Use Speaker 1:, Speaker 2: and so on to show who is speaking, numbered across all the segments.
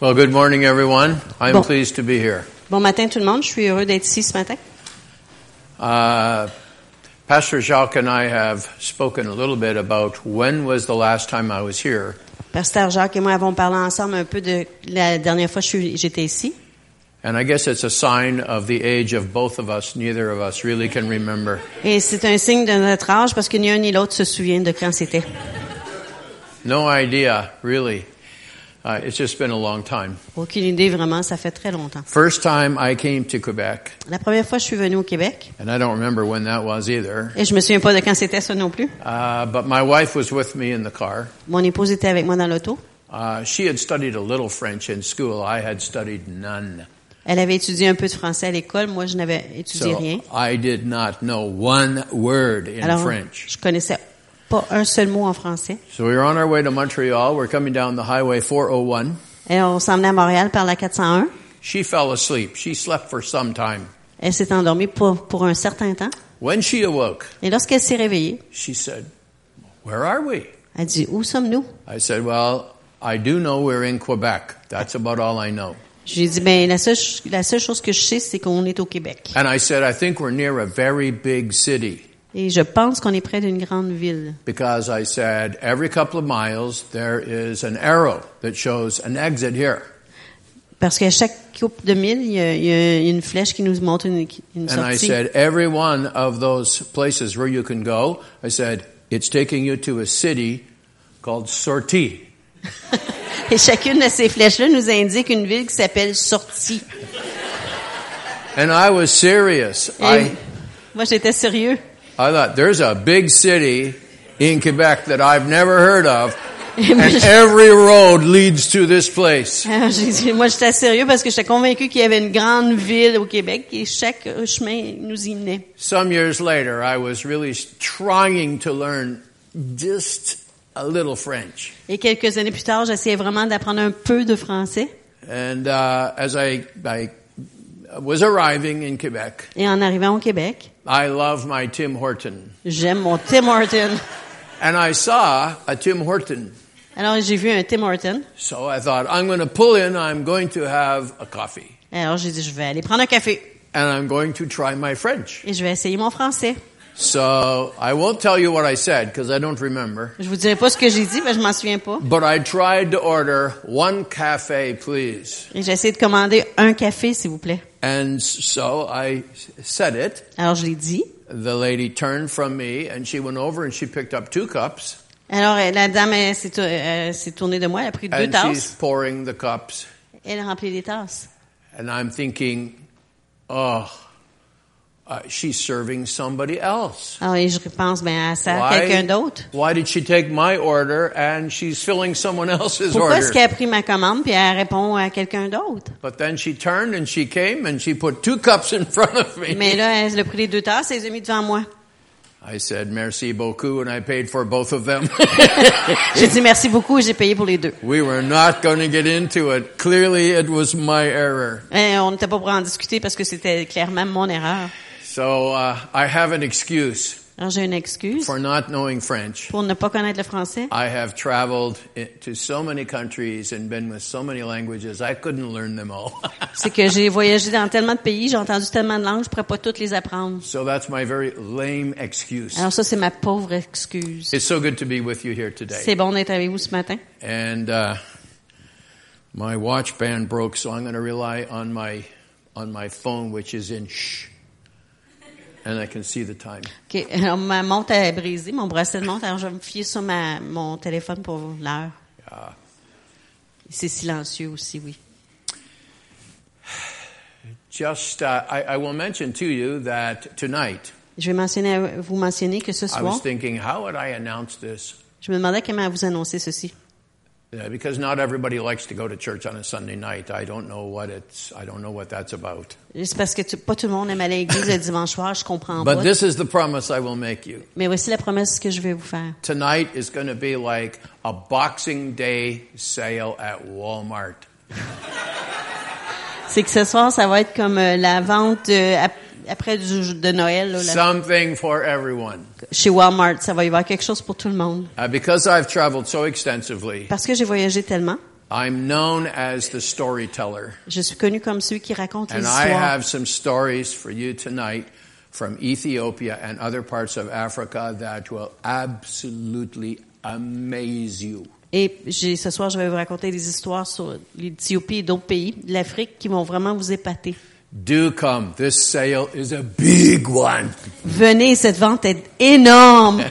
Speaker 1: Well, good morning, everyone. I'm
Speaker 2: Bon.
Speaker 1: pleased to be here.
Speaker 2: Bon matin tout le monde, je suis heureux d'être ici ce matin.
Speaker 1: Uh, Pastor Jacques and I have spoken a little bit about when was the last time I was here,
Speaker 2: Pasteur Jacques et moi avons parlé ensemble un peu de la dernière fois que j'étais ici.
Speaker 1: and I guess it's a sign of the age of both of us. Neither of us really can remember.
Speaker 2: Et c'est un signe de notre âge parce que ni un ni l'autre se souvient de quand c'était.
Speaker 1: No idea, really. Uh, it's just been a long time.
Speaker 2: Aucune idée vraiment, ça fait très longtemps.
Speaker 1: First time I came to Quebec,
Speaker 2: La première fois que je suis venue au Québec,
Speaker 1: and I don't remember when that was either,
Speaker 2: et je me souviens pas de quand c'était ça non plus.
Speaker 1: uh, but my wife was with me in the car.
Speaker 2: Mon épouse était avec moi dans l'auto.
Speaker 1: Uh, she had studied a little French in school. I had studied none.
Speaker 2: Elle avait étudié un peu de français à l'école, moi je n'avais étudié
Speaker 1: So
Speaker 2: rien.
Speaker 1: I did not know one word in
Speaker 2: Alors,
Speaker 1: French.
Speaker 2: je connaissais pas un seul mot en français.
Speaker 1: So we were on our way to Montreal. We're coming down the highway 401.
Speaker 2: Et on s'en venait à Montréal par la 401.
Speaker 1: She fell asleep. She slept for some time.
Speaker 2: Elle s'est endormie pour, pour un certain temps.
Speaker 1: When she awoke,
Speaker 2: Et lorsqu'elle s'est réveillée,
Speaker 1: she said, Where are we?
Speaker 2: elle dit, où sommes-nous?
Speaker 1: I said, Well, I do know we're in Quebec. That's about all I know.
Speaker 2: Je lui ai dit, ben, la seule, la seule chose que je sais, c'est qu'on est au Québec.
Speaker 1: And I said, I think we're near a very big city
Speaker 2: Et je pense qu'on est près d'une grande ville.
Speaker 1: because I said, every couple of miles there is an arrow that shows an exit here.
Speaker 2: Parce qu'à chaque couple de mille, il y a, il y a une flèche qui nous montre une, une
Speaker 1: And I
Speaker 2: sortie.
Speaker 1: said, every one of those places where you can go, I said, it's taking you to a city called Sortie.
Speaker 2: Et chacune de ces flèches-là nous indique une ville qui s'appelle Sortie.
Speaker 1: And I was serious.
Speaker 2: Et
Speaker 1: I,
Speaker 2: moi, j'étais sérieux.
Speaker 1: I thought, there's a big city in Quebec that I've never heard of, and every road leads to this place.
Speaker 2: Alors, dit, moi, j'étais sérieux parce que j'étais convaincu qu'il y avait une grande ville au Québec et chaque chemin nous y menait.
Speaker 1: Some years later, I was really trying to learn just a little French.
Speaker 2: Et quelques années plus tard, j'essayais vraiment d'apprendre un peu de français.
Speaker 1: And uh, as I, I was arriving in Quebec,
Speaker 2: Et en arrivant au Québec,
Speaker 1: I love my Tim Horton.
Speaker 2: j'aime mon Tim Horton.
Speaker 1: And I saw a Tim Horton.
Speaker 2: Alors, j'ai vu un Tim Horton.
Speaker 1: So I thought, I'm going to pull in, I'm going to have a coffee.
Speaker 2: Alors, j'ai dit, je vais aller prendre un café
Speaker 1: And I'm going to try my French.
Speaker 2: et je vais essayer mon français.
Speaker 1: So I won't tell you what I said because I don't remember.
Speaker 2: Je vous dirai pas ce que j'ai dit, que je m'en souviens pas.
Speaker 1: But I tried to order one cafe, please.
Speaker 2: Et j'ai essayé de commander un café, s'il vous plaît.
Speaker 1: And so I said it.
Speaker 2: Alors, je l'ai dit.
Speaker 1: The lady turned from me and she went over and she picked up two cups
Speaker 2: Alors, la dame s'est tour- euh, s'est tournée de moi, elle a pris deux
Speaker 1: and she's pouring the cups.
Speaker 2: Elle a rempli les tasses.
Speaker 1: And I'm thinking, oh, uh, she's serving somebody else.
Speaker 2: Alors, et je pense, ben, elle sert
Speaker 1: Why-
Speaker 2: quelqu'un d'autre.
Speaker 1: Why did she take my order and she's filling someone else's
Speaker 2: Pourquoi
Speaker 1: order?
Speaker 2: est-ce qu'elle a pris ma commande puis elle répond à quelqu'un d'autre?
Speaker 1: But then she turned and she came and she put two cups in front of me.
Speaker 2: Mais là, elle a pris les deux tasses et elle les a mis devant moi.
Speaker 1: I said, merci beaucoup, and I paid for both of them.
Speaker 2: J'ai dit merci beaucoup et j'ai payé pour les deux.
Speaker 1: we were not going to get into it. Clearly, it was my error.
Speaker 2: Et on n'était pas pour en discuter parce que c'était clairement mon erreur.
Speaker 1: So uh, I have an excuse
Speaker 2: Alors, j'ai une excuse
Speaker 1: for not knowing French.
Speaker 2: pour ne pas connaître le français.
Speaker 1: I have traveled to so many countries and been with so many languages, I couldn't learn them all.
Speaker 2: C'est que j'ai voyagé dans tellement de pays, j'ai entendu tellement de langues, je pourrais pas toutes les apprendre.
Speaker 1: so that's my very lame excuse.
Speaker 2: Alors ça, c'est ma pauvre excuse.
Speaker 1: It's so good to be with you here today.
Speaker 2: C'est bon d'être avec vous ce matin.
Speaker 1: And uh, my watch band broke, so I'm going to rely on my on my phone, which is in shh, and I can see the time.
Speaker 2: OK. Alors, ma montre est brisée, mon bracelet de montre, alors je vais me fier sur ma, mon téléphone pour l'heure.
Speaker 1: Yeah.
Speaker 2: C'est silencieux aussi, oui.
Speaker 1: Just, uh, I, I will mention to you that tonight
Speaker 2: Je vais mentionner, vous mentionner que ce
Speaker 1: I
Speaker 2: soir,
Speaker 1: was thinking, how would I announce this?
Speaker 2: je me demandais comment vous annoncer ceci.
Speaker 1: Uh, because not everybody likes to go to church on a Sunday night. I don't know what it's. I don't know what that's about.
Speaker 2: C'est parce que tu- pas tout le monde aime aller à l'église le dimanche soir, je comprends pas.
Speaker 1: But this is the promise I will make you.
Speaker 2: Mais voici la promesse que je vais vous faire.
Speaker 1: Tonight is going to be like a Boxing Day sale at Walmart.
Speaker 2: C'est que ce soir, ça va être comme euh, la vente euh, ap- après du, de Noël là, la-
Speaker 1: Something for everyone.
Speaker 2: chez Walmart. Ça va y avoir quelque chose pour tout le monde.
Speaker 1: Uh, because I've traveled so extensively,
Speaker 2: Parce que j'ai voyagé tellement,
Speaker 1: I'm known as the storyteller.
Speaker 2: Je suis connu comme celui qui raconte les
Speaker 1: And I
Speaker 2: histoires.
Speaker 1: have some stories for you tonight from Ethiopia and other parts of Africa that will absolutely amaze you.
Speaker 2: Et ce soir, je vais vous raconter des histoires sur l'Éthiopie et d'autres pays de l'Afrique qui vont vraiment vous épater.
Speaker 1: Do come. This sale is a big one.
Speaker 2: Venez, cette vente est énorme.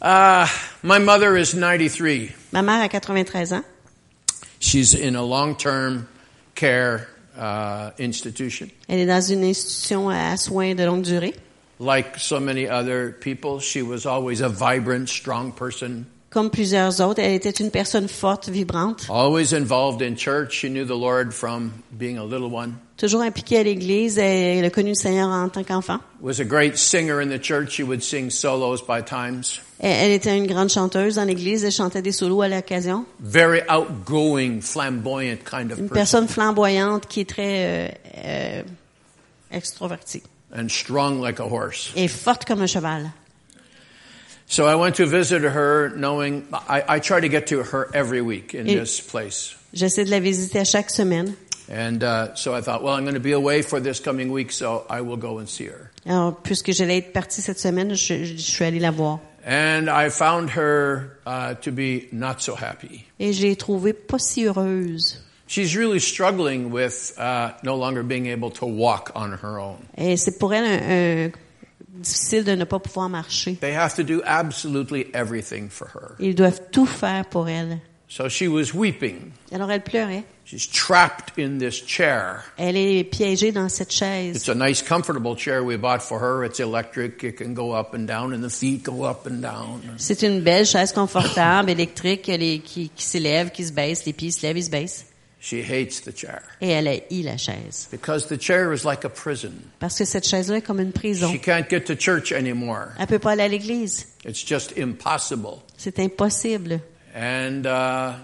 Speaker 1: Uh, my mother is 93.
Speaker 2: Ma mère a 93 ans.
Speaker 1: She's in a long-term care uh, institution.
Speaker 2: Elle est dans une institution à soins de longue durée.
Speaker 1: Like so many other people, she was always a vibrant, strong person,
Speaker 2: Comme plusieurs autres, elle était une personne forte, vibrante,
Speaker 1: always involved in church. She knew the Lord from being a little one.
Speaker 2: toujours impliquée à l'Église. Elle a connu le Seigneur en tant qu'enfant.
Speaker 1: Was a great singer in the church. She would sing solos by times.
Speaker 2: Elle, était une grande chanteuse dans l'Église. Elle chantait des solos à l'occasion.
Speaker 1: Very outgoing, flamboyant kind of
Speaker 2: Une
Speaker 1: person.
Speaker 2: personne flamboyante qui est très euh, euh, extrovertie
Speaker 1: And strong like a horse.
Speaker 2: et forte comme un cheval.
Speaker 1: So I went to visit her knowing, I, I try to get to her every week in
Speaker 2: Et-
Speaker 1: this place.
Speaker 2: J'essaie de la visiter à chaque semaine.
Speaker 1: And uh, so I thought, well, I'm going to be away for this coming week, so I will go and see her.
Speaker 2: Alors, puisque j'allais être partie cette semaine, je, suis allée la voir.
Speaker 1: And I found her uh, to be not so happy.
Speaker 2: Et j'ai trouvé pas si heureuse.
Speaker 1: She's really struggling with uh, no longer being able to walk on her own.
Speaker 2: Et c'est pour elle un, un- difficile de ne pas pouvoir marcher.
Speaker 1: They have to do absolutely everything for her.
Speaker 2: Ils doivent tout faire pour elle.
Speaker 1: So she was weeping.
Speaker 2: Alors elle pleurait.
Speaker 1: She's trapped in this chair.
Speaker 2: Elle est piégée dans cette chaise.
Speaker 1: It's a nice, comfortable chair we bought for her. It's electric. It can go up and down, and the feet go up and down.
Speaker 2: C'est une belle chaise confortable, électrique, qui s'élève, qui se baisse, les pieds se lèvent, ils se baissent.
Speaker 1: She hates the chair
Speaker 2: Et elle haït la chaise.
Speaker 1: because the chair is like a prison.
Speaker 2: Parce que cette chaise-là est comme une prison.
Speaker 1: She can't get to church anymore.
Speaker 2: Elle peut pas aller à l'église.
Speaker 1: It's just impossible.
Speaker 2: C'est impossible.
Speaker 1: And uh,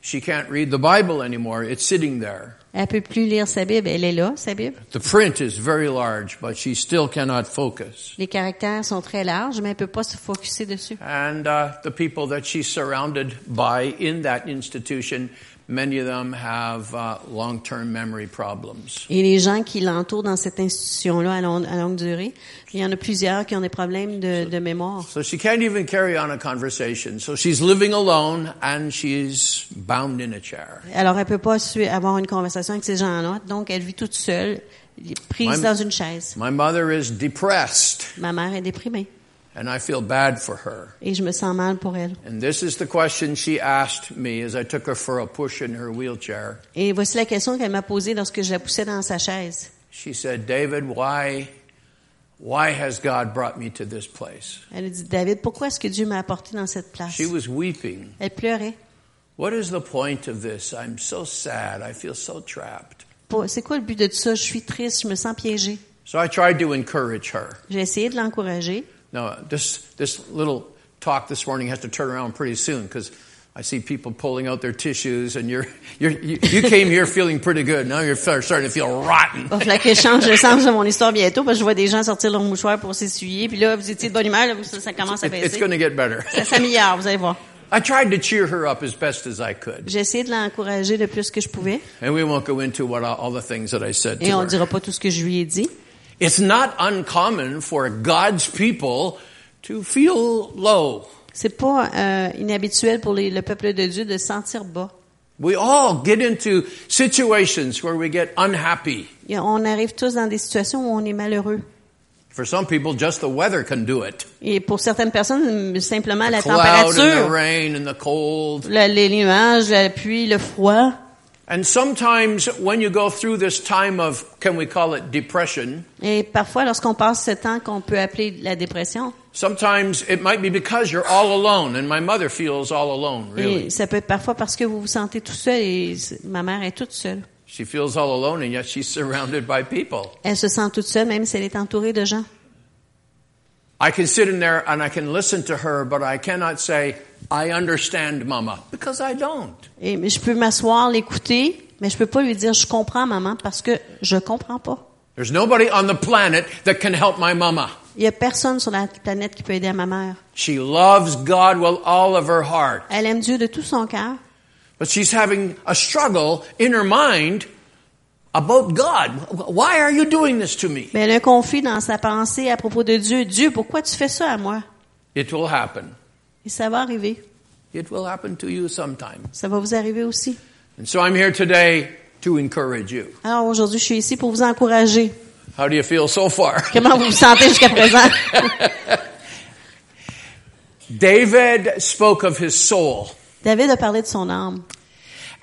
Speaker 1: she can't read the Bible anymore. It's sitting there.
Speaker 2: Elle peut plus lire sa Bible. Elle est là, sa Bible.
Speaker 1: The print is very large, but she still cannot focus.
Speaker 2: Les caractères sont très larges, mais elle peut pas se focuser dessus.
Speaker 1: And uh, the people that she's surrounded by in that institution, many of them have uh, long-term memory problems.
Speaker 2: Et les gens qui l'entourent dans cette institution-là à, long- à longue durée, il y en a plusieurs qui ont des problèmes de, de mémoire.
Speaker 1: So she can't even carry on a conversation. So she's living alone and she's bound in a chair.
Speaker 2: Alors, elle peut pas avoir une conversation avec ces gens-là, donc elle vit toute seule, prise dans une chaise.
Speaker 1: My mother is depressed
Speaker 2: Ma mère est déprimée
Speaker 1: and I feel bad for her.
Speaker 2: et je me sens mal pour elle.
Speaker 1: And this is the question she asked me as I took her for a push in her wheelchair.
Speaker 2: Et voici la question qu'elle m'a posée lorsque je la poussais dans sa chaise.
Speaker 1: She said, David, why, why has God brought me to this place?
Speaker 2: Elle a dit, David, pourquoi est-ce que Dieu m'a apporté dans cette place?
Speaker 1: She was weeping.
Speaker 2: Elle pleurait.
Speaker 1: What is the point of this? I'm so sad. I feel so trapped.
Speaker 2: C'est quoi le but de tout ça? Je suis triste, je me sens piégée.
Speaker 1: So I tried to encourage her.
Speaker 2: J'ai essayé de l'encourager.
Speaker 1: Now, this, this little talk this morning has to turn around pretty soon because I see people pulling out their tissues and you're, you're, you, you came here feeling pretty good. Now you're starting to feel rotten.
Speaker 2: Il falloir que je change le sens de mon histoire bientôt parce que je vois des gens sortir leur mouchoir pour s'essuyer. Puis là, vous étiez de bonne humeur, là, ça, ça commence à
Speaker 1: It- it's going to get better.
Speaker 2: Ça s'améliore, vous allez voir.
Speaker 1: I tried to cheer her up as best as I could.
Speaker 2: J'ai essayé de l'encourager le plus que je pouvais.
Speaker 1: And we won't go into what all, all the things that I said
Speaker 2: Et
Speaker 1: to
Speaker 2: on
Speaker 1: her.
Speaker 2: dira pas tout ce que je lui ai dit.
Speaker 1: It's not uncommon for God's people to feel low.
Speaker 2: C'est pas euh, inhabituel pour les- le peuple de Dieu de se sentir bas.
Speaker 1: We all get into situations where we get unhappy.
Speaker 2: A- On arrive tous dans des situations où on est malheureux.
Speaker 1: For some people, just the weather can do it.
Speaker 2: Et pour certaines personnes, simplement la
Speaker 1: Cloud and the
Speaker 2: température,
Speaker 1: rain and the cold.
Speaker 2: le- les nuages, la pluie, le froid.
Speaker 1: And sometimes when you go through this time of, can we call it depression?
Speaker 2: Et parfois, lorsqu'on passe ce temps qu'on peut appeler la dépression,
Speaker 1: Sometimes it might be because you're all alone, and my mother feels all alone, really.
Speaker 2: et ça peut être parfois parce que vous vous sentez tout seul et ma mère est toute seule.
Speaker 1: She feels all alone, and yet she's surrounded by people.
Speaker 2: Elle se sent toute seule même si elle est entourée de gens.
Speaker 1: I can sit in there and I can listen to her, but I cannot say, I understand mama, because I don't.
Speaker 2: Et je peux m'asseoir, l'écouter, mais je peux pas lui dire je comprends maman parce que je comprends pas.
Speaker 1: There's nobody on the planet that can help my mama.
Speaker 2: Il y a personne sur la planète qui peut aider ma mère.
Speaker 1: She loves God with all of her heart.
Speaker 2: Elle aime Dieu de tout son cœur,
Speaker 1: But she's having a struggle in her mind about God. Why are you doing this to me?
Speaker 2: mais elle a un conflit dans sa pensée à propos de Dieu. Dieu, pourquoi tu fais ça à moi?
Speaker 1: It will happen.
Speaker 2: Et ça va arriver.
Speaker 1: It will happen to you sometime.
Speaker 2: Ça va vous arriver aussi.
Speaker 1: And so I'm here today to encourage you.
Speaker 2: Alors aujourd'hui, je suis ici pour vous encourager.
Speaker 1: How do you feel so far?
Speaker 2: Comment vous vous sentez jusqu'à présent?
Speaker 1: David spoke of his soul.
Speaker 2: David a parlé de son âme.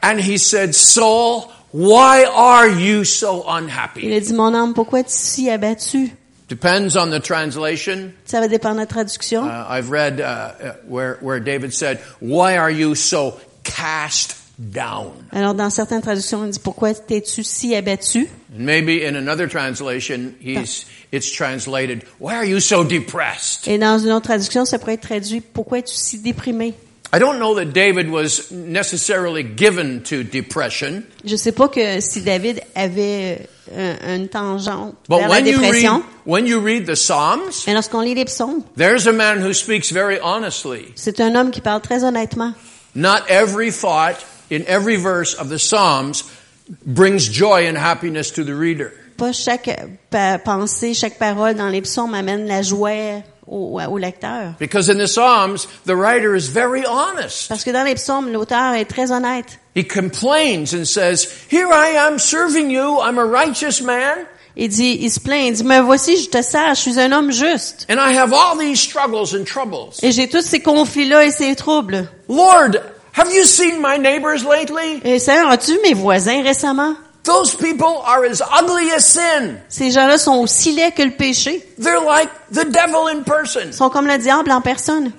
Speaker 1: And he said, Soul, why are you so
Speaker 2: Il
Speaker 1: unhappy?
Speaker 2: a dit, mon âme, pourquoi es-tu si abattu?
Speaker 1: Depends on the translation.
Speaker 2: Ça va dépendre de la traduction.
Speaker 1: Uh, I've read uh, uh, where, where David said, Why are you so cast down?
Speaker 2: Alors, dans certaines traductions, il dit, pourquoi t'es-tu si abattu?
Speaker 1: And maybe in another translation, he's, it's translated, Why are you so depressed?
Speaker 2: Et dans une autre traduction, ça pourrait être traduit, pourquoi es-tu si déprimé?
Speaker 1: I don't know that David was necessarily given to depression,
Speaker 2: Je sais pas que si David avait euh, une tangente
Speaker 1: but
Speaker 2: vers la
Speaker 1: when you read,
Speaker 2: dépression,
Speaker 1: when you read the Psalms,
Speaker 2: mais lorsqu'on lit les psaumes,
Speaker 1: there's a man who speaks very honestly.
Speaker 2: c'est un homme qui parle très honnêtement.
Speaker 1: Not every thought in every verse of the Psalms brings joy and happiness to the reader.
Speaker 2: Pas chaque pensée, chaque parole dans les psaumes amène la joie au, au lecteur.
Speaker 1: Because in the Psalms, the writer is very honest.
Speaker 2: Parce que dans les psaumes, l'auteur est très honnête.
Speaker 1: He complains and says, Here I am serving you. I'm a righteous man.
Speaker 2: Il dit, il se plaint, il dit, me voici, je te sers, je suis un homme juste.
Speaker 1: And I have all these struggles and troubles.
Speaker 2: Et j'ai tous ces conflits-là et ces troubles.
Speaker 1: Lord, have you seen my neighbors lately?
Speaker 2: Et Seigneur, as-tu vu mes voisins récemment?
Speaker 1: Those people are as ugly as sin.
Speaker 2: Ces gens-là sont aussi laids que le péché.
Speaker 1: They're like the devil in person.
Speaker 2: Ils sont comme le diable en personne.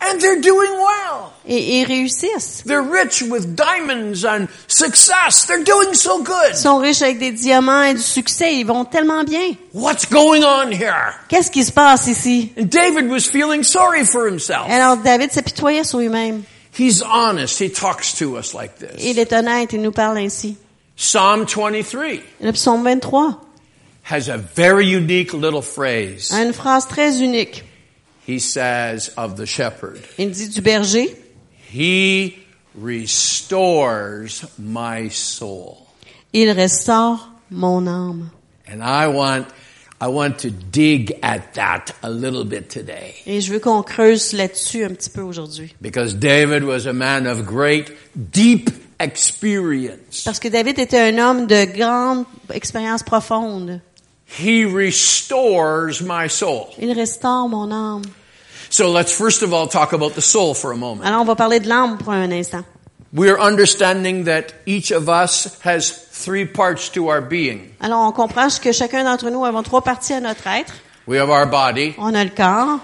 Speaker 1: And they're doing well.
Speaker 2: Et ils réussissent.
Speaker 1: They're rich with diamonds and success. They're doing so good.
Speaker 2: Ils sont riches avec des diamants et du succès. Ils vont tellement bien.
Speaker 1: What's going on here?
Speaker 2: Qu'est-ce qui se passe ici?
Speaker 1: And David was feeling sorry for himself.
Speaker 2: Alors David s'apitoyait sur lui-même.
Speaker 1: He's honest. He talks to us like this.
Speaker 2: Il est honnête, il nous parle ainsi.
Speaker 1: Psalm 23
Speaker 2: Le psaume 23
Speaker 1: has a very unique little phrase.
Speaker 2: a une phrase très unique.
Speaker 1: He says of the shepherd,
Speaker 2: Il dit du berger,
Speaker 1: He restores my soul.
Speaker 2: il restaure mon âme.
Speaker 1: And I want, I want to dig at that a little bit today.
Speaker 2: Et je veux qu'on creuse là-dessus un petit peu aujourd'hui.
Speaker 1: Because David was a man of great, deep experience.
Speaker 2: Parce que David était un homme de grande expérience profonde.
Speaker 1: He restores my soul.
Speaker 2: Il restaure mon âme.
Speaker 1: So let's first of all talk about the soul for a moment.
Speaker 2: Alors on va parler de l'âme pour un instant.
Speaker 1: We are understanding that each of us has three parts to our being.
Speaker 2: Alors on comprend que chacun d'entre nous avons trois parties à notre être.
Speaker 1: We have our body,
Speaker 2: On a le corps.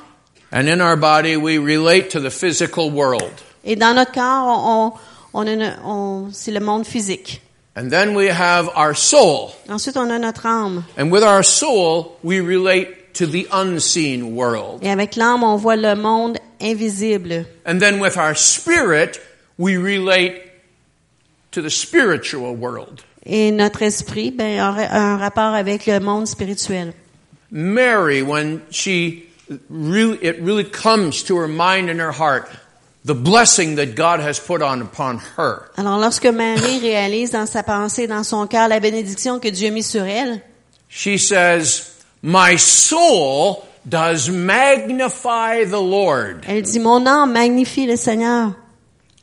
Speaker 1: and in our body we relate to the physical world.
Speaker 2: Et dans notre corps, on, on, a une- on- c'est le monde physique.
Speaker 1: And then we have our soul.
Speaker 2: Ensuite, on a notre âme.
Speaker 1: And with our soul, we relate to the unseen world.
Speaker 2: Et avec l'âme, on voit le monde invisible.
Speaker 1: And then with our spirit, we relate to the spiritual world.
Speaker 2: Et notre esprit, ben, a un rapport avec le monde spirituel.
Speaker 1: Mary, when she really, it really comes to her mind and her heart, the blessing that God has put on upon her.
Speaker 2: Alors, lorsque Marie réalise dans sa pensée, dans son cœur, la bénédiction que Dieu a mis sur elle,
Speaker 1: She says, my soul does magnify the Lord
Speaker 2: elle dit, mon âme magnifie le Seigneur.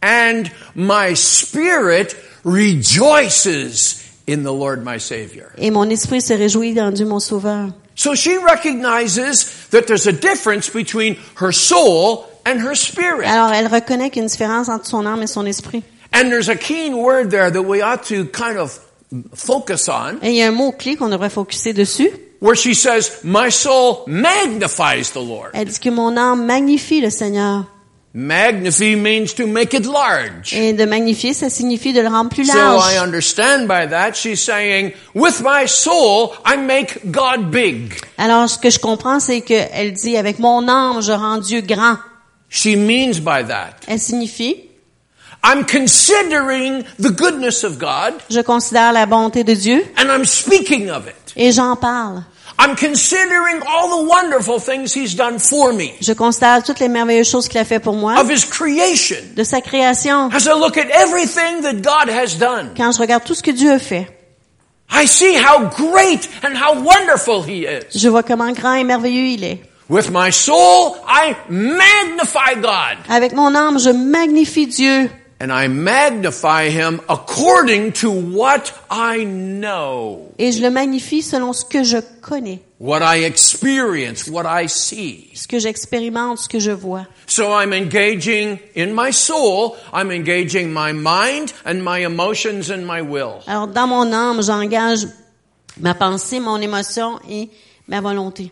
Speaker 1: and my spirit rejoices in the Lord my Savior.
Speaker 2: Et mon esprit se réjouit dans Dieu mon sauveur.
Speaker 1: So she recognizes that there's a difference between her soul and her spirit.
Speaker 2: Alors, elle reconnaît qu'il y a une différence entre son âme et son esprit.
Speaker 1: And there's a keen word there that we ought to kind of focus on,
Speaker 2: Et il y a un mot-clé qu'on devrait focuser dessus.
Speaker 1: where she says, My soul magnifies the Lord.
Speaker 2: Elle dit que mon âme magnifie le Seigneur.
Speaker 1: Magnify means to make it large.
Speaker 2: Et de magnifier, ça signifie de le rendre plus
Speaker 1: So I
Speaker 2: large.
Speaker 1: understand by that she's saying, with my soul, I make God big.
Speaker 2: Alors, ce que je comprends, c'est qu'elle dit, avec mon âme, je rends Dieu grand.
Speaker 1: She means by that,
Speaker 2: Elle signifie,
Speaker 1: I'm considering the goodness of God
Speaker 2: je considère la bonté de Dieu
Speaker 1: and I'm speaking of it.
Speaker 2: et j'en parle.
Speaker 1: I'm considering all the wonderful things He's done for me,
Speaker 2: Je constate toutes les merveilleuses choses qu'il a fait pour moi,
Speaker 1: of His creation.
Speaker 2: de sa création.
Speaker 1: As I look at everything that God has done,
Speaker 2: Quand je regarde tout ce que Dieu a fait,
Speaker 1: I see how great and how wonderful He is.
Speaker 2: je vois comment grand et merveilleux il est.
Speaker 1: With my soul, I magnify God.
Speaker 2: Avec mon âme, je magnifie Dieu
Speaker 1: And I magnify Him according to what I know,
Speaker 2: et je le magnifie selon ce que je connais,
Speaker 1: what I experience, what I see.
Speaker 2: ce que j'expérimente, ce que je vois.
Speaker 1: So I'm engaging in my soul, I'm engaging my mind and my emotions and my will.
Speaker 2: Alors dans mon âme, j'engage ma pensée, mon émotion et ma volonté.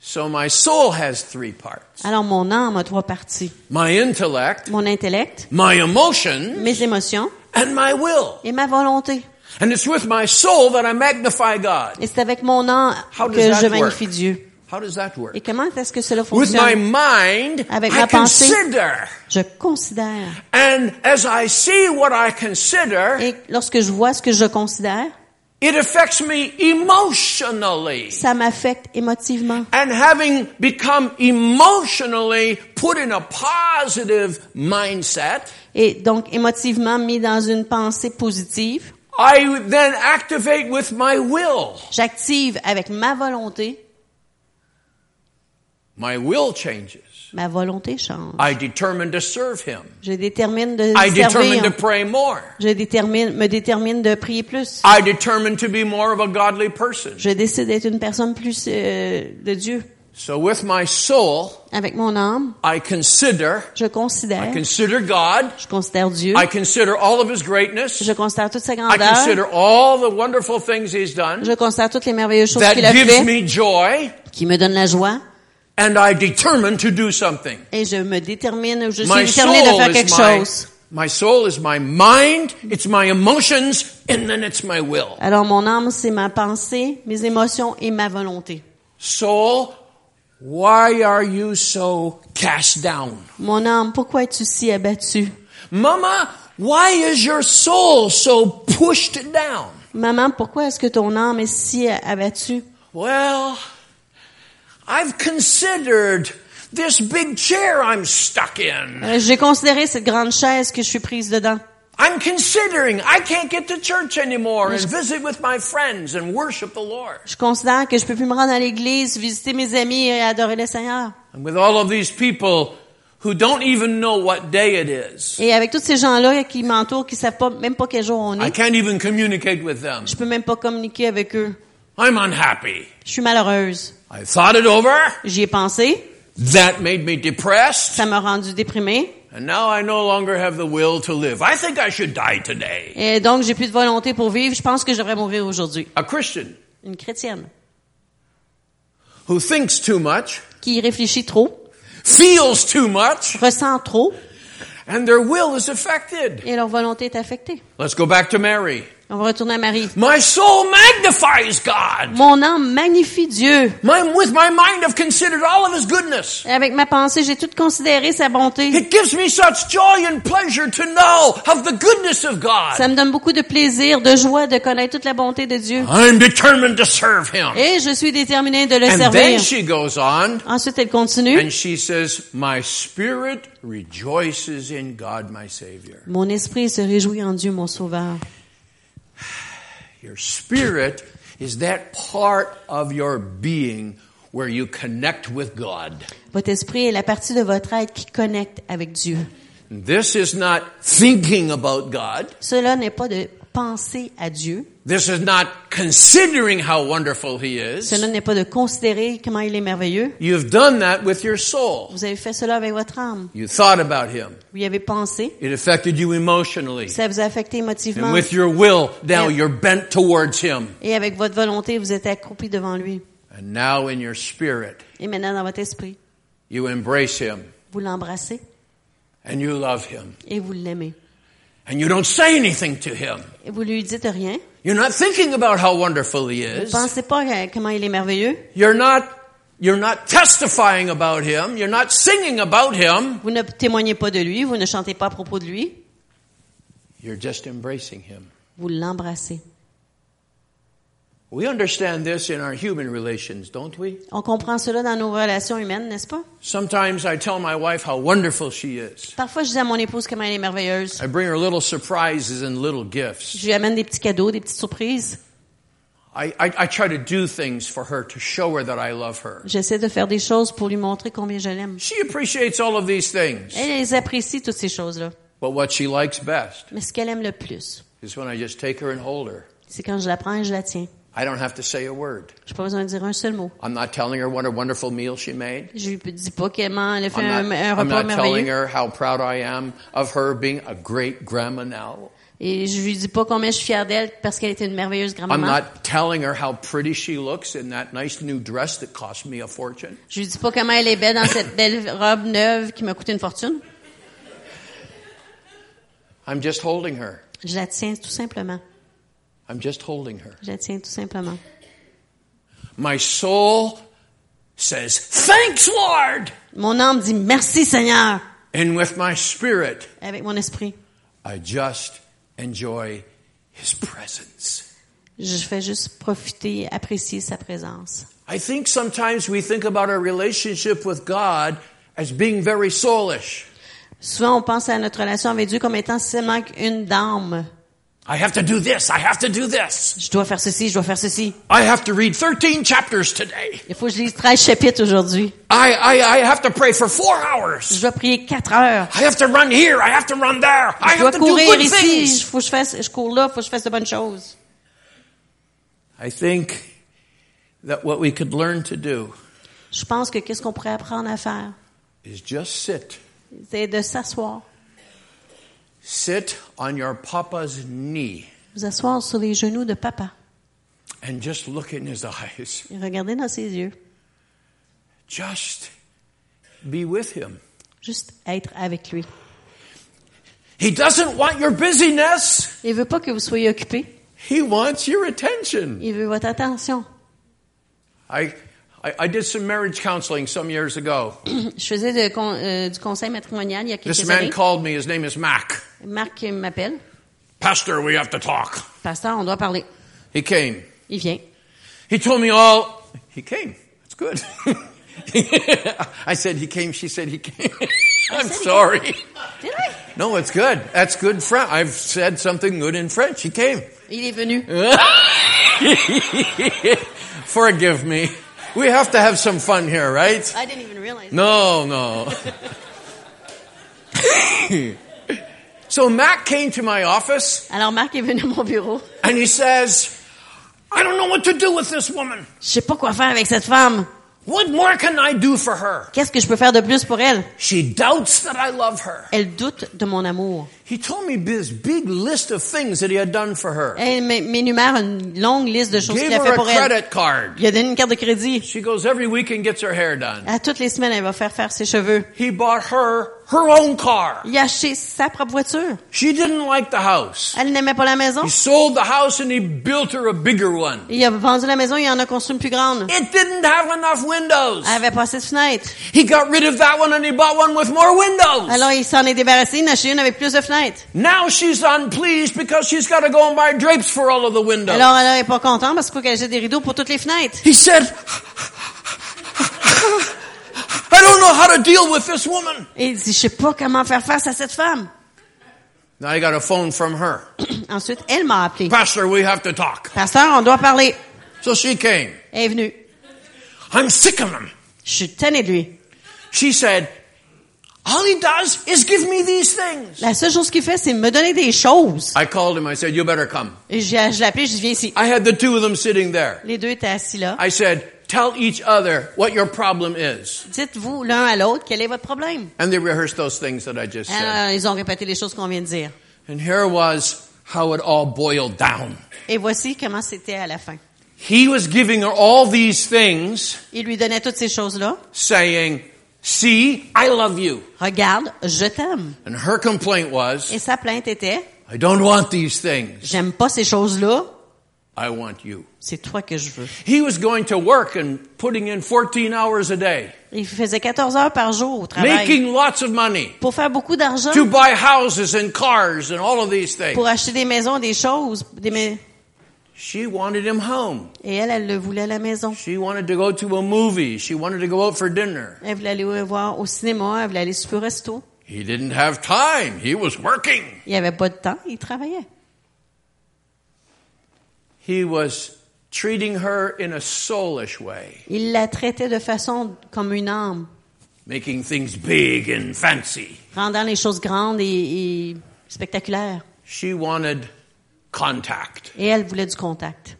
Speaker 1: So my soul has three parts.
Speaker 2: Alors mon âme a trois parties.
Speaker 1: My intellect,
Speaker 2: Mon intellect,
Speaker 1: my emotion,
Speaker 2: mes émotions
Speaker 1: and my will.
Speaker 2: et ma volonté.
Speaker 1: And it's with my soul that I magnify God.
Speaker 2: Et c'est avec mon âme
Speaker 1: How
Speaker 2: que
Speaker 1: that
Speaker 2: je
Speaker 1: work?
Speaker 2: magnifie Dieu.
Speaker 1: How does that work?
Speaker 2: Et comment est-ce que cela
Speaker 1: With my
Speaker 2: fonctionne?
Speaker 1: mind,
Speaker 2: Avec
Speaker 1: I
Speaker 2: ma pensée.
Speaker 1: consider.
Speaker 2: Je considère.
Speaker 1: And as I see what I consider,
Speaker 2: Et lorsque je vois ce que je considère,
Speaker 1: it affects me emotionally.
Speaker 2: ça m'affecte émotivement.
Speaker 1: And having become emotionally put in a positive mindset,
Speaker 2: Et donc, émotivement mis dans une pensée positive,
Speaker 1: I then activate with my will.
Speaker 2: j'active avec ma volonté.
Speaker 1: My will changes.
Speaker 2: Ma volonté change.
Speaker 1: I determine to serve Him.
Speaker 2: Je détermine de
Speaker 1: I determine to
Speaker 2: servir.
Speaker 1: pray more.
Speaker 2: Je détermine, me détermine de prier plus.
Speaker 1: I determine to be more of a godly person.
Speaker 2: Je décide d'être une personne plus euh, de Dieu.
Speaker 1: So with my soul,
Speaker 2: Avec mon âme,
Speaker 1: I consider,
Speaker 2: je
Speaker 1: I
Speaker 2: considère,
Speaker 1: consider God.
Speaker 2: je considère Dieu,
Speaker 1: I consider all of His greatness.
Speaker 2: je considère toute sa
Speaker 1: I
Speaker 2: grandeur,
Speaker 1: consider all the wonderful things He's done.
Speaker 2: je considère toutes les merveilleuses choses
Speaker 1: That
Speaker 2: qu'il a
Speaker 1: gives
Speaker 2: fait,
Speaker 1: me joy.
Speaker 2: qui me donnent la joie,
Speaker 1: And I determine to do something.
Speaker 2: et je me détermine, je suis
Speaker 1: My
Speaker 2: déterminée de
Speaker 1: soul
Speaker 2: faire
Speaker 1: is
Speaker 2: quelque
Speaker 1: my,
Speaker 2: chose.
Speaker 1: my soul is my mind, it's my emotions, and then it's my will.
Speaker 2: Alors mon âme, c'est ma pensée, mes émotions et ma volonté.
Speaker 1: Soul, why are you so cast down?
Speaker 2: Mon âme, pourquoi es-tu si abattu?
Speaker 1: Mama, why is your soul so pushed down?
Speaker 2: Maman, pourquoi est-ce que ton âme est si abattue?
Speaker 1: Well, I've considered this big chair I'm stuck in.
Speaker 2: Euh, J'ai considéré cette grande chaise que je suis prise dedans.
Speaker 1: I'm considering I can't get to church anymore and visit with my friends and worship the Lord.
Speaker 2: Je considère que je peux plus me rendre à l'église, visiter mes amis et adorer le Seigneur.
Speaker 1: And with all of these people who don't even know what day it is,
Speaker 2: Et avec tous ces gens-là qui m'entourent, qui savent pas, même pas quel jour on
Speaker 1: I
Speaker 2: est,
Speaker 1: can't even communicate with them.
Speaker 2: je peux même pas communiquer avec eux.
Speaker 1: I'm unhappy.
Speaker 2: Je suis malheureuse.
Speaker 1: I thought it over.
Speaker 2: J'y ai pensé.
Speaker 1: That made me depressed.
Speaker 2: Ça m'a rendu déprimée.
Speaker 1: And now I no longer have the will to live. I think I should die today.
Speaker 2: Et donc, j'ai plus de volonté pour vivre. Je pense que je devrais mourir aujourd'hui.
Speaker 1: A Christian
Speaker 2: Une chrétienne
Speaker 1: who thinks too much,
Speaker 2: qui réfléchit trop,
Speaker 1: feels too much,
Speaker 2: ressent trop
Speaker 1: and their will is affected.
Speaker 2: et leur volonté est affectée.
Speaker 1: Let's go back to Mary.
Speaker 2: On va retourner à Marie.
Speaker 1: My soul magnifies God.
Speaker 2: Mon âme magnifie Dieu.
Speaker 1: My, with my mind, I've considered all of His goodness.
Speaker 2: Et avec ma pensée, j'ai tout considéré sa bonté.
Speaker 1: It gives me such joy and pleasure to know of the goodness of God.
Speaker 2: Ça me donne beaucoup de plaisir, de joie de connaître toute la bonté de Dieu.
Speaker 1: I'm determined to serve Him.
Speaker 2: Et je suis déterminée de le
Speaker 1: And then
Speaker 2: servir.
Speaker 1: she goes on
Speaker 2: Ensuite, elle continue.
Speaker 1: and she says, My spirit rejoices in God, my Savior.
Speaker 2: Mon esprit se réjouit en Dieu, mon sauveur.
Speaker 1: Your spirit is that part of your being where you connect with God.
Speaker 2: Votre esprit est la partie de votre être qui connecte avec Dieu.
Speaker 1: This is not thinking about God.
Speaker 2: Cela n'est pas de penser à Dieu.
Speaker 1: This is not considering how wonderful He is.
Speaker 2: Cela n'est pas de considérer comment il est merveilleux.
Speaker 1: You've done that with your soul.
Speaker 2: Vous avez fait cela avec votre âme.
Speaker 1: You thought about Him.
Speaker 2: Vous y avez pensé.
Speaker 1: It affected you emotionally.
Speaker 2: Ça vous a affecté émotivement.
Speaker 1: And with your will, now
Speaker 2: Yeah.
Speaker 1: you're bent towards Him.
Speaker 2: Et avec votre volonté, vous êtes accroupi devant lui.
Speaker 1: And now in your spirit,
Speaker 2: Et maintenant, dans votre esprit,
Speaker 1: you embrace Him
Speaker 2: vous l'embrassez
Speaker 1: and you love Him.
Speaker 2: et vous l'aimez.
Speaker 1: And you don't say anything to Him.
Speaker 2: Et vous lui dites rien.
Speaker 1: You're not thinking about how wonderful He
Speaker 2: Vous
Speaker 1: is.
Speaker 2: pensez pas à comment il est merveilleux.
Speaker 1: You're not, you're not testifying about Him. You're not singing about Him.
Speaker 2: Vous ne témoignez pas de lui. Vous ne chantez pas à propos de lui.
Speaker 1: You're just embracing Him.
Speaker 2: Vous l'embrassez.
Speaker 1: We understand this in our human relations, don't we?
Speaker 2: On comprend cela dans nos relations humaines, n'est-ce pas?
Speaker 1: Sometimes I tell my wife how wonderful she is.
Speaker 2: Parfois, je dis à mon épouse comment elle est merveilleuse.
Speaker 1: I bring her little surprises and little gifts.
Speaker 2: Je lui amène des petits cadeaux, des petites surprises.
Speaker 1: I, I, I try to do things for her to show her that I love her.
Speaker 2: J'essaie de faire des choses pour lui montrer combien je l'aime.
Speaker 1: She appreciates all of these things.
Speaker 2: Elle les apprécie, toutes ces choses-là.
Speaker 1: But what she likes best
Speaker 2: Mais ce qu'elle aime le plus,
Speaker 1: is when I just take her and hold her.
Speaker 2: c'est quand je la prends et je la tiens.
Speaker 1: I don't have to say a word.
Speaker 2: Je n'ai pas besoin de dire un seul mot.
Speaker 1: I'm not telling her what a wonderful meal she made.
Speaker 2: Je lui dis pas comment elle a fait
Speaker 1: I'm
Speaker 2: un,
Speaker 1: not,
Speaker 2: un
Speaker 1: I'm
Speaker 2: repas
Speaker 1: not telling her how proud I am of her being a great grandma now.
Speaker 2: Et je lui dis pas combien je suis fière d'elle parce qu'elle était une merveilleuse
Speaker 1: I'm
Speaker 2: grand-maman.
Speaker 1: not telling her how pretty she looks in that nice new dress that cost me a fortune.
Speaker 2: Je lui dis pas comment elle est belle dans cette belle robe neuve qui m'a coûté une fortune.
Speaker 1: I'm just holding her.
Speaker 2: Je la tiens tout simplement.
Speaker 1: I'm just holding her.
Speaker 2: Je la tiens tout simplement.
Speaker 1: My soul says, Thanks, Lord!
Speaker 2: Mon âme dit merci Seigneur
Speaker 1: And with my spirit,
Speaker 2: avec mon esprit.
Speaker 1: I just enjoy His presence.
Speaker 2: Je fais juste profiter, apprécier sa présence.
Speaker 1: I think sometimes we think about our relationship with God as being very soulish.
Speaker 2: Souvent, on pense à notre relation avec Dieu comme étant seulement une d'âme.
Speaker 1: I have to do this. I have to do this.
Speaker 2: Je dois faire ceci, je dois faire ceci.
Speaker 1: I have to read 13 chapters today.
Speaker 2: Il faut que je lise 13 chapitres aujourd'hui.
Speaker 1: I, I, I have to pray for four
Speaker 2: Je
Speaker 1: hours.
Speaker 2: dois prier 4 heures.
Speaker 1: I have to run here. I have to run there. I
Speaker 2: Je dois
Speaker 1: have to do
Speaker 2: courir
Speaker 1: good
Speaker 2: ici.
Speaker 1: things.
Speaker 2: Faut que je fasse, je cours là, il faut que je fasse de bonnes choses.
Speaker 1: I think that what we could learn to do
Speaker 2: Je pense que qu'est-ce qu'on pourrait apprendre à faire?
Speaker 1: is just sit.
Speaker 2: C'est de s'asseoir.
Speaker 1: Sit on your papa's knee
Speaker 2: Vous asseoir sur les genoux de papa
Speaker 1: and just look in his eyes.
Speaker 2: et regarder dans ses yeux.
Speaker 1: Just be with him.
Speaker 2: Juste être avec lui.
Speaker 1: He doesn't want your busyness.
Speaker 2: Il veut pas que vous soyez occupés.
Speaker 1: He wants your attention.
Speaker 2: Il veut votre attention.
Speaker 1: I, I, I did some marriage counseling some years ago.
Speaker 2: Je faisais de euh, du conseil matrimonial il y a quelques This
Speaker 1: man
Speaker 2: années.
Speaker 1: called me. His name is Mac.
Speaker 2: Marc m'appelle.
Speaker 1: Pastor, we have to talk.
Speaker 2: Pasteur, on doit parler.
Speaker 1: He came.
Speaker 2: Il vient.
Speaker 1: He told me all. He came. That's good. I said he came. She said he came. I'm
Speaker 2: said he
Speaker 1: sorry.
Speaker 2: Did I?
Speaker 1: No, it's good. That's good French. I've said something good in French. He came.
Speaker 2: Il est venu.
Speaker 1: Forgive me. We have to have some fun here, right?
Speaker 2: I didn't even realize.
Speaker 1: No, no. so Matt came to my office
Speaker 2: Alors Marc est venu à mon bureau.
Speaker 1: and he says, I don't know what to do with this woman.
Speaker 2: Je sais pas quoi faire avec cette femme.
Speaker 1: What more can I do for her?
Speaker 2: Qu'est-ce que je peux faire de plus pour elle?
Speaker 1: She doubts that I love her.
Speaker 2: Elle doute de mon amour.
Speaker 1: He told me this big list of things that he had done for her.
Speaker 2: Elle m'énumère une longue liste de choses qu'il a fait
Speaker 1: her a
Speaker 2: pour elle.
Speaker 1: credit card.
Speaker 2: Il a donné une carte de crédit.
Speaker 1: She goes every week and gets her hair done.
Speaker 2: À toutes les semaines, elle va faire faire ses cheveux.
Speaker 1: He bought her her own car.
Speaker 2: Il a acheté sa propre voiture.
Speaker 1: She didn't like the house.
Speaker 2: Elle n'aimait pas la maison.
Speaker 1: He sold the house and he built her a bigger one.
Speaker 2: Il a vendu la maison, il en a construit une plus grande.
Speaker 1: It didn't have enough windows.
Speaker 2: Elle avait pas assez de fenêtres.
Speaker 1: He got rid of that one and he bought one with more windows.
Speaker 2: Alors, il s'en est débarrassé, il en a acheté une avec plus de fenêtres.
Speaker 1: Now she's unpleased because she's got to go and buy drapes for all of the windows.
Speaker 2: Alors, elle est pas contente parce qu'il faut qu'elle achète des rideaux pour toutes les fenêtres.
Speaker 1: He said, how to deal with this woman.
Speaker 2: Et il dit, je sais pas comment faire face à cette femme.
Speaker 1: Now I got a phone from her.
Speaker 2: Ensuite, elle m'a appelé.
Speaker 1: Pastor, we have to talk.
Speaker 2: Pasteur, on doit parler.
Speaker 1: So she came.
Speaker 2: Elle est venue.
Speaker 1: I'm sick of him.
Speaker 2: Je suis tannée de lui.
Speaker 1: She said, all he does is give me these things.
Speaker 2: La seule chose qu'il fait, c'est me donner des choses.
Speaker 1: I called him. I said, you better come.
Speaker 2: Et je, je l'ai appelé, je dis, viens ici.
Speaker 1: I had the two of them sitting there.
Speaker 2: Les deux étaient assis là.
Speaker 1: I said, tell each other what your problem is.
Speaker 2: Dites-vous l'un à l'autre quel est votre problème.
Speaker 1: And they rehearsed those things that I just euh,
Speaker 2: said. Ils ont répété les choses qu'on vient de dire.
Speaker 1: And here was how it all boiled down.
Speaker 2: Et voici comment c'était à la fin.
Speaker 1: He was giving her all these things,
Speaker 2: Il lui donnait toutes ces choses-là.
Speaker 1: saying, see, I love you.
Speaker 2: Regarde, je t'aime.
Speaker 1: And her complaint was,
Speaker 2: Et sa plainte était,
Speaker 1: I don't want these things.
Speaker 2: j'aime pas ces choses-là,
Speaker 1: I want you.
Speaker 2: c'est toi que je veux.
Speaker 1: He was going to work and putting in 14 hours a day,
Speaker 2: Il faisait 14 heures par jour au travail
Speaker 1: making lots of money
Speaker 2: pour faire beaucoup d'argent,
Speaker 1: to buy houses and cars and all of these things.
Speaker 2: pour acheter des maisons, des choses. Des mais
Speaker 1: She wanted him home.
Speaker 2: Et elle, elle le voulait à la maison.
Speaker 1: She wanted to go to a movie. She wanted to go out for dinner.
Speaker 2: Elle voulait aller voir au cinéma, elle voulait aller super au resto.
Speaker 1: He didn't have time. He was working.
Speaker 2: Il avait pas de temps, il travaillait.
Speaker 1: He was treating her in a soulish way,
Speaker 2: Il la traitait de façon comme une âme,
Speaker 1: making things big and fancy.
Speaker 2: rendant les choses grandes et, et spectaculaires.
Speaker 1: She wanted contact.
Speaker 2: Et elle voulait du contact.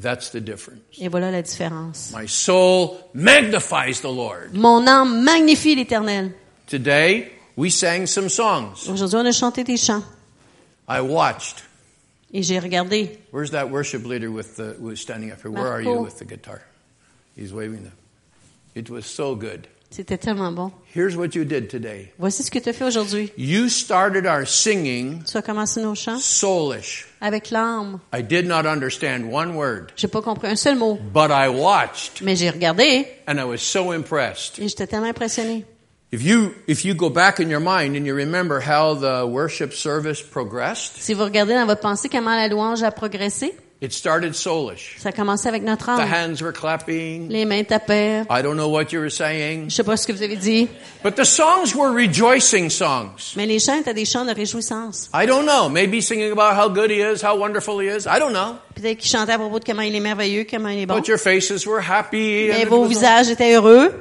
Speaker 1: That's the difference.
Speaker 2: Et voilà la différence.
Speaker 1: My soul magnifies the Lord.
Speaker 2: Mon âme magnifie l'Éternel.
Speaker 1: Today, we sang some songs.
Speaker 2: Aujourd'hui, on a chanté des chants.
Speaker 1: I watched.
Speaker 2: Et j'ai regardé.
Speaker 1: Where's that worship leader with the, who was standing up here? Where are you with the guitar? He's waving them. It was so good.
Speaker 2: C'était tellement bon.
Speaker 1: Here's what you did today.
Speaker 2: Voici ce que tu as fait aujourd'hui.
Speaker 1: You started our singing
Speaker 2: Tu as commencé nos chants
Speaker 1: soulish.
Speaker 2: avec l'âme.
Speaker 1: I did not understand one word,
Speaker 2: J'ai pas compris un seul mot.
Speaker 1: but I watched
Speaker 2: Mais j'ai regardé
Speaker 1: and I was so impressed.
Speaker 2: et j'étais tellement impressionné.
Speaker 1: If you, if you go back in your mind and you remember how the worship service progressed,
Speaker 2: Si vous regardez dans votre pensée comment la louange a progressé,
Speaker 1: it started soulish.
Speaker 2: ça a commencé avec notre
Speaker 1: The
Speaker 2: âme.
Speaker 1: hands were clapping.
Speaker 2: Les mains tapaient.
Speaker 1: I don't know what you were saying,
Speaker 2: Je sais pas ce que vous avez dit,
Speaker 1: but the songs were rejoicing songs.
Speaker 2: mais les chants étaient des chants de réjouissance.
Speaker 1: I don't know. Maybe singing about how good he is, how wonderful he is. I don't know.
Speaker 2: Peut-être qu'ils chantaient à propos de comment il est merveilleux, comment il est bon.
Speaker 1: But your faces were happy.
Speaker 2: Mais vos visages étaient heureux.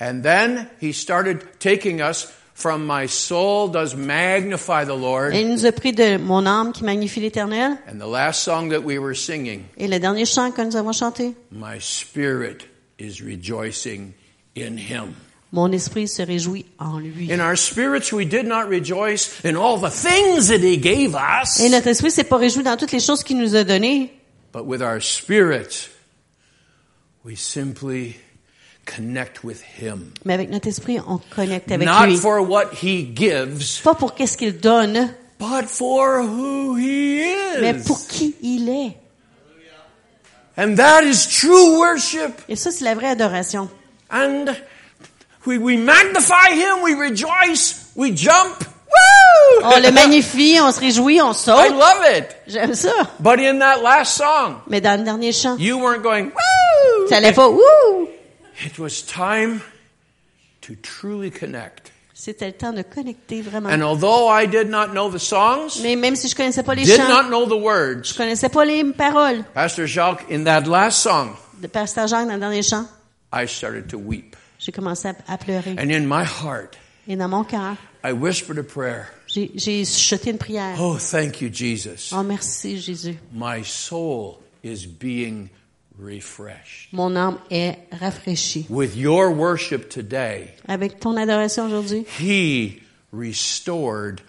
Speaker 1: And then he started taking us from my soul does magnify the Lord.
Speaker 2: Et il nous a pris de mon âme qui magnifie l'Éternel.
Speaker 1: And the last song that we were singing,
Speaker 2: Et le dernier chant que nous avons chanté,
Speaker 1: my spirit is rejoicing in him.
Speaker 2: mon esprit se réjouit en lui.
Speaker 1: In our spirits, we did not rejoice in all the things that he gave us,
Speaker 2: Et notre esprit s'est pas réjoui dans toutes les choses qu'il nous a données,
Speaker 1: but with our spirits, we simply connect with him.
Speaker 2: mais avec notre esprit, on connecte avec
Speaker 1: Not
Speaker 2: lui.
Speaker 1: for what he gives,
Speaker 2: Pas pour qu'est-ce qu'il donne,
Speaker 1: but for who he
Speaker 2: mais
Speaker 1: is.
Speaker 2: pour qui il est.
Speaker 1: And that is true worship.
Speaker 2: Et ça, c'est la vraie adoration.
Speaker 1: And we, we magnify him, we rejoice, we jump. Woo!
Speaker 2: On le magnifie, on se réjouit, on
Speaker 1: I
Speaker 2: saute.
Speaker 1: love it.
Speaker 2: J'aime ça.
Speaker 1: But in that last song,
Speaker 2: Mais dans le dernier chant,
Speaker 1: you weren't going, woo!
Speaker 2: ça allait pas, wouh!
Speaker 1: It was time to truly connect.
Speaker 2: C'était le temps de connecter vraiment.
Speaker 1: And although I did not know the songs,
Speaker 2: Mais même si je connaissais pas les
Speaker 1: did
Speaker 2: chants,
Speaker 1: not know the
Speaker 2: je connaissais pas les paroles
Speaker 1: Pastor Jacques, in that last song,
Speaker 2: de Pasteur Jacques dans le dernier chant,
Speaker 1: I started to weep.
Speaker 2: j'ai commencé à, à pleurer.
Speaker 1: And in my heart,
Speaker 2: Et dans mon cœur,
Speaker 1: I whispered a prayer.
Speaker 2: j'ai j'ai chuté une prière.
Speaker 1: Oh, thank you, Jesus.
Speaker 2: Oh, merci Jésus.
Speaker 1: My soul is being refreshed.
Speaker 2: Mon âme est rafraîchie.
Speaker 1: With your worship today,
Speaker 2: Avec ton adoration aujourd'hui,
Speaker 1: He restored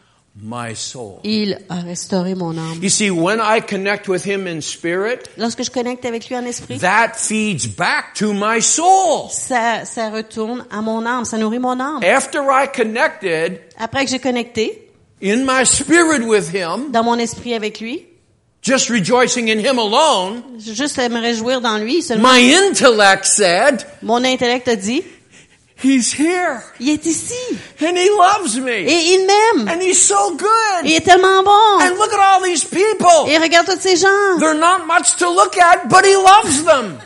Speaker 1: my soul.
Speaker 2: il a restauré mon âme.
Speaker 1: You see, when I connect with Him in spirit,
Speaker 2: Lorsque je connecte avec lui en esprit,
Speaker 1: that feeds back to my soul.
Speaker 2: ça, ça retourne à mon âme, ça nourrit mon âme.
Speaker 1: After I connected
Speaker 2: Après que j'ai connecté
Speaker 1: in my spirit with Him,
Speaker 2: dans mon esprit avec lui,
Speaker 1: just rejoicing in Him alone,
Speaker 2: juste me réjouir dans lui seulement,
Speaker 1: my intellect said,
Speaker 2: mon intellect a dit,
Speaker 1: He's here
Speaker 2: il est ici
Speaker 1: and He loves me
Speaker 2: et il m'aime.
Speaker 1: and He's so good.
Speaker 2: Il est tellement bon.
Speaker 1: And look at all these people.
Speaker 2: Et regarde tous ces gens.
Speaker 1: They're not much to look at, but He loves them.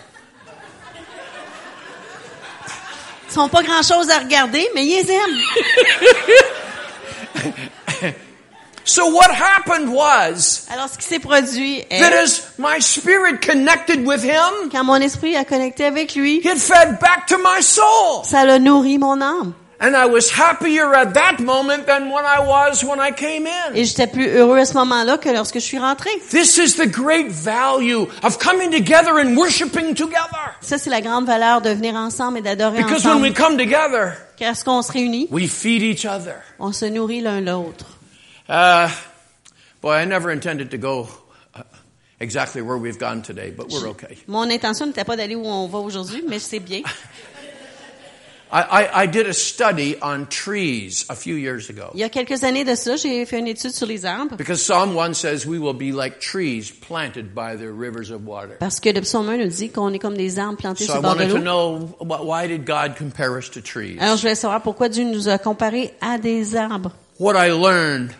Speaker 2: Ils sont pas grand chose à regarder, mais ils les aiment.
Speaker 1: So what happened was
Speaker 2: Alors, ce qui s'est produit
Speaker 1: that
Speaker 2: est,
Speaker 1: as my spirit connected with him,
Speaker 2: quand mon esprit a connecté avec lui,
Speaker 1: it fed back to my soul.
Speaker 2: ça l'a nourri mon âme.
Speaker 1: And I was happier at that moment than when I was when I came in.
Speaker 2: Et j'étais plus heureux à ce moment-là que lorsque je suis rentré.
Speaker 1: This is the great value of coming together and worshiping together.
Speaker 2: Ça, c'est la grande valeur de venir ensemble et d'adorer
Speaker 1: Because when we
Speaker 2: ensemble.
Speaker 1: come together,
Speaker 2: Parce qu'on se réunit,
Speaker 1: we feed each other.
Speaker 2: on se nourrit l'un l'autre.
Speaker 1: Uh, boy, I never intended to go uh, exactly where we've gone today, but we're okay.
Speaker 2: Mon intention n'était pas d'aller où on va aujourd'hui, mais c'est bien.
Speaker 1: I, I, I did a study on trees a few years ago.
Speaker 2: Il y a quelques années de ça, j'ai fait une étude sur les arbres.
Speaker 1: Because Psalm 1 says we will be like trees planted by the rivers of water.
Speaker 2: Parce que le psaume 1 nous dit qu'on est comme des arbres plantés
Speaker 1: So
Speaker 2: sur
Speaker 1: I
Speaker 2: bord de
Speaker 1: wanted to
Speaker 2: l'eau.
Speaker 1: know wh- why did God compare us to trees?
Speaker 2: Alors, je voulais savoir pourquoi Dieu nous a comparés à des arbres.
Speaker 1: What I learned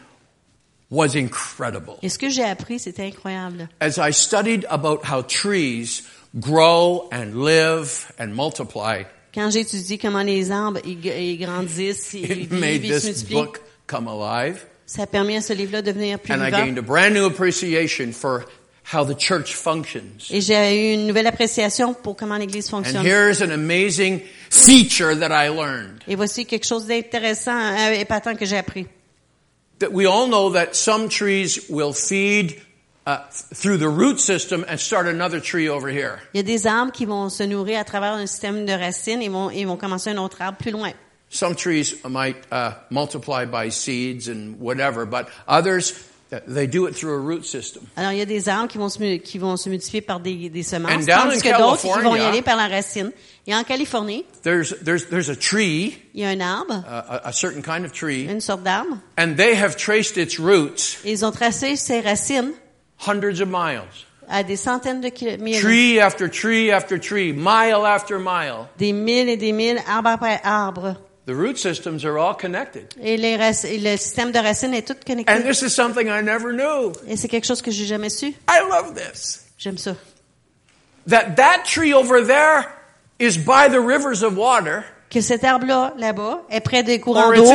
Speaker 1: was incredible.
Speaker 2: Et ce que j'ai appris, c'était incroyable.
Speaker 1: As I studied about how trees grow and live and multiply,
Speaker 2: Quand j'ai étudié comment les arbres ils, grandissent, ils vivent, ils se
Speaker 1: this
Speaker 2: multiplient,
Speaker 1: book come alive.
Speaker 2: ça a permis à ce livre-là de devenir plus
Speaker 1: And I
Speaker 2: vivant.
Speaker 1: gained a brand new appreciation for how the church functions.
Speaker 2: Et j'ai eu une nouvelle appréciation pour comment l'Église
Speaker 1: And
Speaker 2: fonctionne.
Speaker 1: here's an amazing feature that I learned.
Speaker 2: Et voici quelque chose d'intéressant, euh, épatant que j'ai appris.
Speaker 1: That we all know that some trees will feed uh, through the root system and start another tree over here.
Speaker 2: Il y a des arbres qui vont se nourrir à travers un système de racines et vont, ils vont commencer un autre arbre plus loin.
Speaker 1: Some trees might uh, multiply by seeds and whatever, but others, they do it through a root system.
Speaker 2: Alors, il y a des arbres qui vont se, qui vont se multiplier par des, des semences, tandis que d'autres qui vont y aller par la racine. Et en Californie,
Speaker 1: There's, there's, there's a tree,
Speaker 2: il y a un arbre,
Speaker 1: a, a certain kind of tree,
Speaker 2: une sorte d'arbre,
Speaker 1: and they have traced its roots
Speaker 2: et ils ont tracé ses racines
Speaker 1: hundreds of miles.
Speaker 2: à des centaines de kilomètres,
Speaker 1: Tree after tree after tree, mile after mile.
Speaker 2: des milles et des milles, arbre après arbre.
Speaker 1: The root systems are all connected.
Speaker 2: Et, les et le système de racines est tout connecté.
Speaker 1: And this is something I never knew.
Speaker 2: Et c'est quelque chose que j'ai jamais su.
Speaker 1: I love this.
Speaker 2: J'aime ça.
Speaker 1: That that tree over there is by the rivers of water,
Speaker 2: Que cet arbre-là, là-bas, est près des courants d'eau,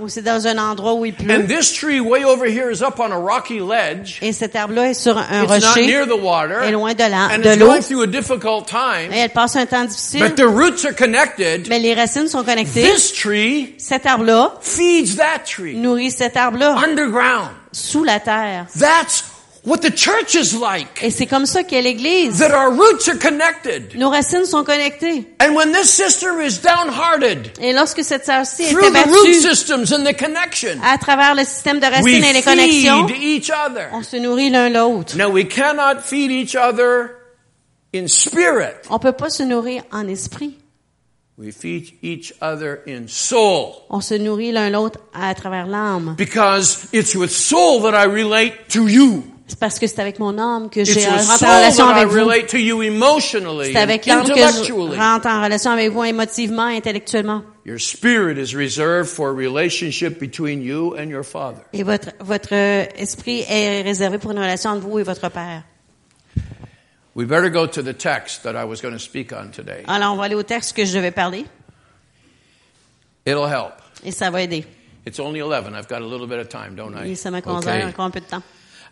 Speaker 2: ou c'est dans un endroit où il pleut.
Speaker 1: and this tree way over here is up on a rocky ledge.
Speaker 2: Et cet arbre-là est sur un
Speaker 1: It's not
Speaker 2: rocher,
Speaker 1: near the water,
Speaker 2: est loin de la-
Speaker 1: and it's
Speaker 2: l'eau.
Speaker 1: going through a difficult time.
Speaker 2: et elle passe un temps difficile,
Speaker 1: But the roots are connected.
Speaker 2: mais les racines sont connectées.
Speaker 1: This tree
Speaker 2: Cet arbre-là
Speaker 1: feeds that tree
Speaker 2: nourrit cet arbre-là
Speaker 1: underground.
Speaker 2: sous la terre.
Speaker 1: That's what the church is like.
Speaker 2: Et c'est comme ça qu'est l'Église.
Speaker 1: That our roots are connected.
Speaker 2: Nos racines sont connectées.
Speaker 1: And when this sister is downhearted
Speaker 2: Et lorsque cette sœur-ci est
Speaker 1: through the root
Speaker 2: abattue
Speaker 1: systems and the connection,
Speaker 2: à travers le système de
Speaker 1: we
Speaker 2: racines et les connexions,
Speaker 1: feed each other.
Speaker 2: on se nourrit l'un l'autre.
Speaker 1: Now we cannot feed each other in spirit.
Speaker 2: On peut pas se nourrir en esprit.
Speaker 1: We feed each other in soul.
Speaker 2: On se nourrit l'un l'autre à travers l'âme.
Speaker 1: Because it's with soul that I relate to you.
Speaker 2: C'est parce que c'est avec mon âme que j'ai rentre en relation avec vous. C'est avec l'âme que je rentre en relation avec vous émotivement, intellectuellement.
Speaker 1: Your spirit is reserved for a relationship between you and your father.
Speaker 2: Et votre, votre esprit est réservé pour une relation entre vous et votre Père.
Speaker 1: We better go to the text that I was going to speak on today.
Speaker 2: Alors, on va aller au texte que je devais parler
Speaker 1: It'll help.
Speaker 2: et ça va aider.
Speaker 1: It's only 11. I've got a little bit of time, don't I?
Speaker 2: Et ça m'a conduit encore un peu de temps.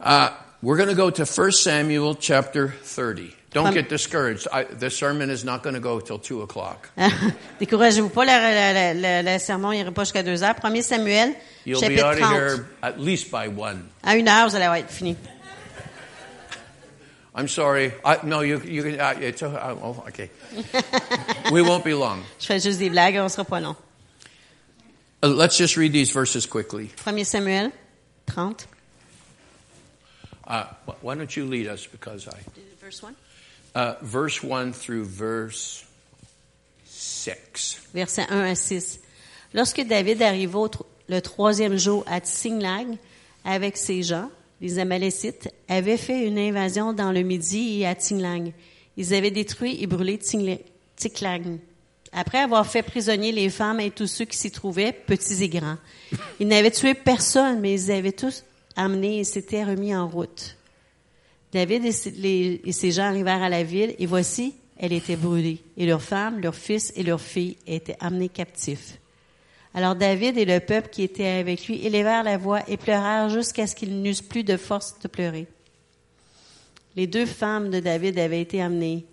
Speaker 1: Uh, we're going to go to 1 Samuel chapter 30. Don't get discouraged. I, the sermon is not going to go till 2 o'clock.
Speaker 2: Découragez-vous pas, le, sermon n'ira pas jusqu'à deux heures. 1 Samuel,
Speaker 1: You'll be
Speaker 2: chapitre
Speaker 1: out of
Speaker 2: 30.
Speaker 1: here at least by 1.
Speaker 2: À une heure, vous allez avoir fini.
Speaker 1: I'm sorry. I, no, you, you can, uh, it's, uh, oh, okay. we won't be long.
Speaker 2: Je fais juste des blagues, on sera pas long.
Speaker 1: Uh, let's just read these verses quickly.
Speaker 2: 1 Samuel 30.
Speaker 1: Uh, wh- why don't you lead us because I,
Speaker 2: Verse 1.
Speaker 1: uh, verse 1 through verse 6.
Speaker 2: Versets 1 à 6. Lorsque David arriva le troisième jour à Tsiglag avec ses gens, les Amalécites avaient fait une invasion dans le Midi et à Tsiglag. Ils avaient détruit et brûlé Tsiklag. Après avoir fait prisonnier les femmes et tous ceux qui s'y trouvaient, petits et grands. Ils n'avaient tué personne, mais ils avaient tous amenés et s'étaient remis en route. David et ses, gens arrivèrent à la ville, et voici, elle était brûlée, et leurs femmes, leurs fils et leurs filles étaient amenés captifs. Alors David et le peuple qui était avec lui élevèrent la voix et pleurèrent jusqu'à ce qu'ils n'eussent plus de force de pleurer. Les deux femmes de David avaient été amenées,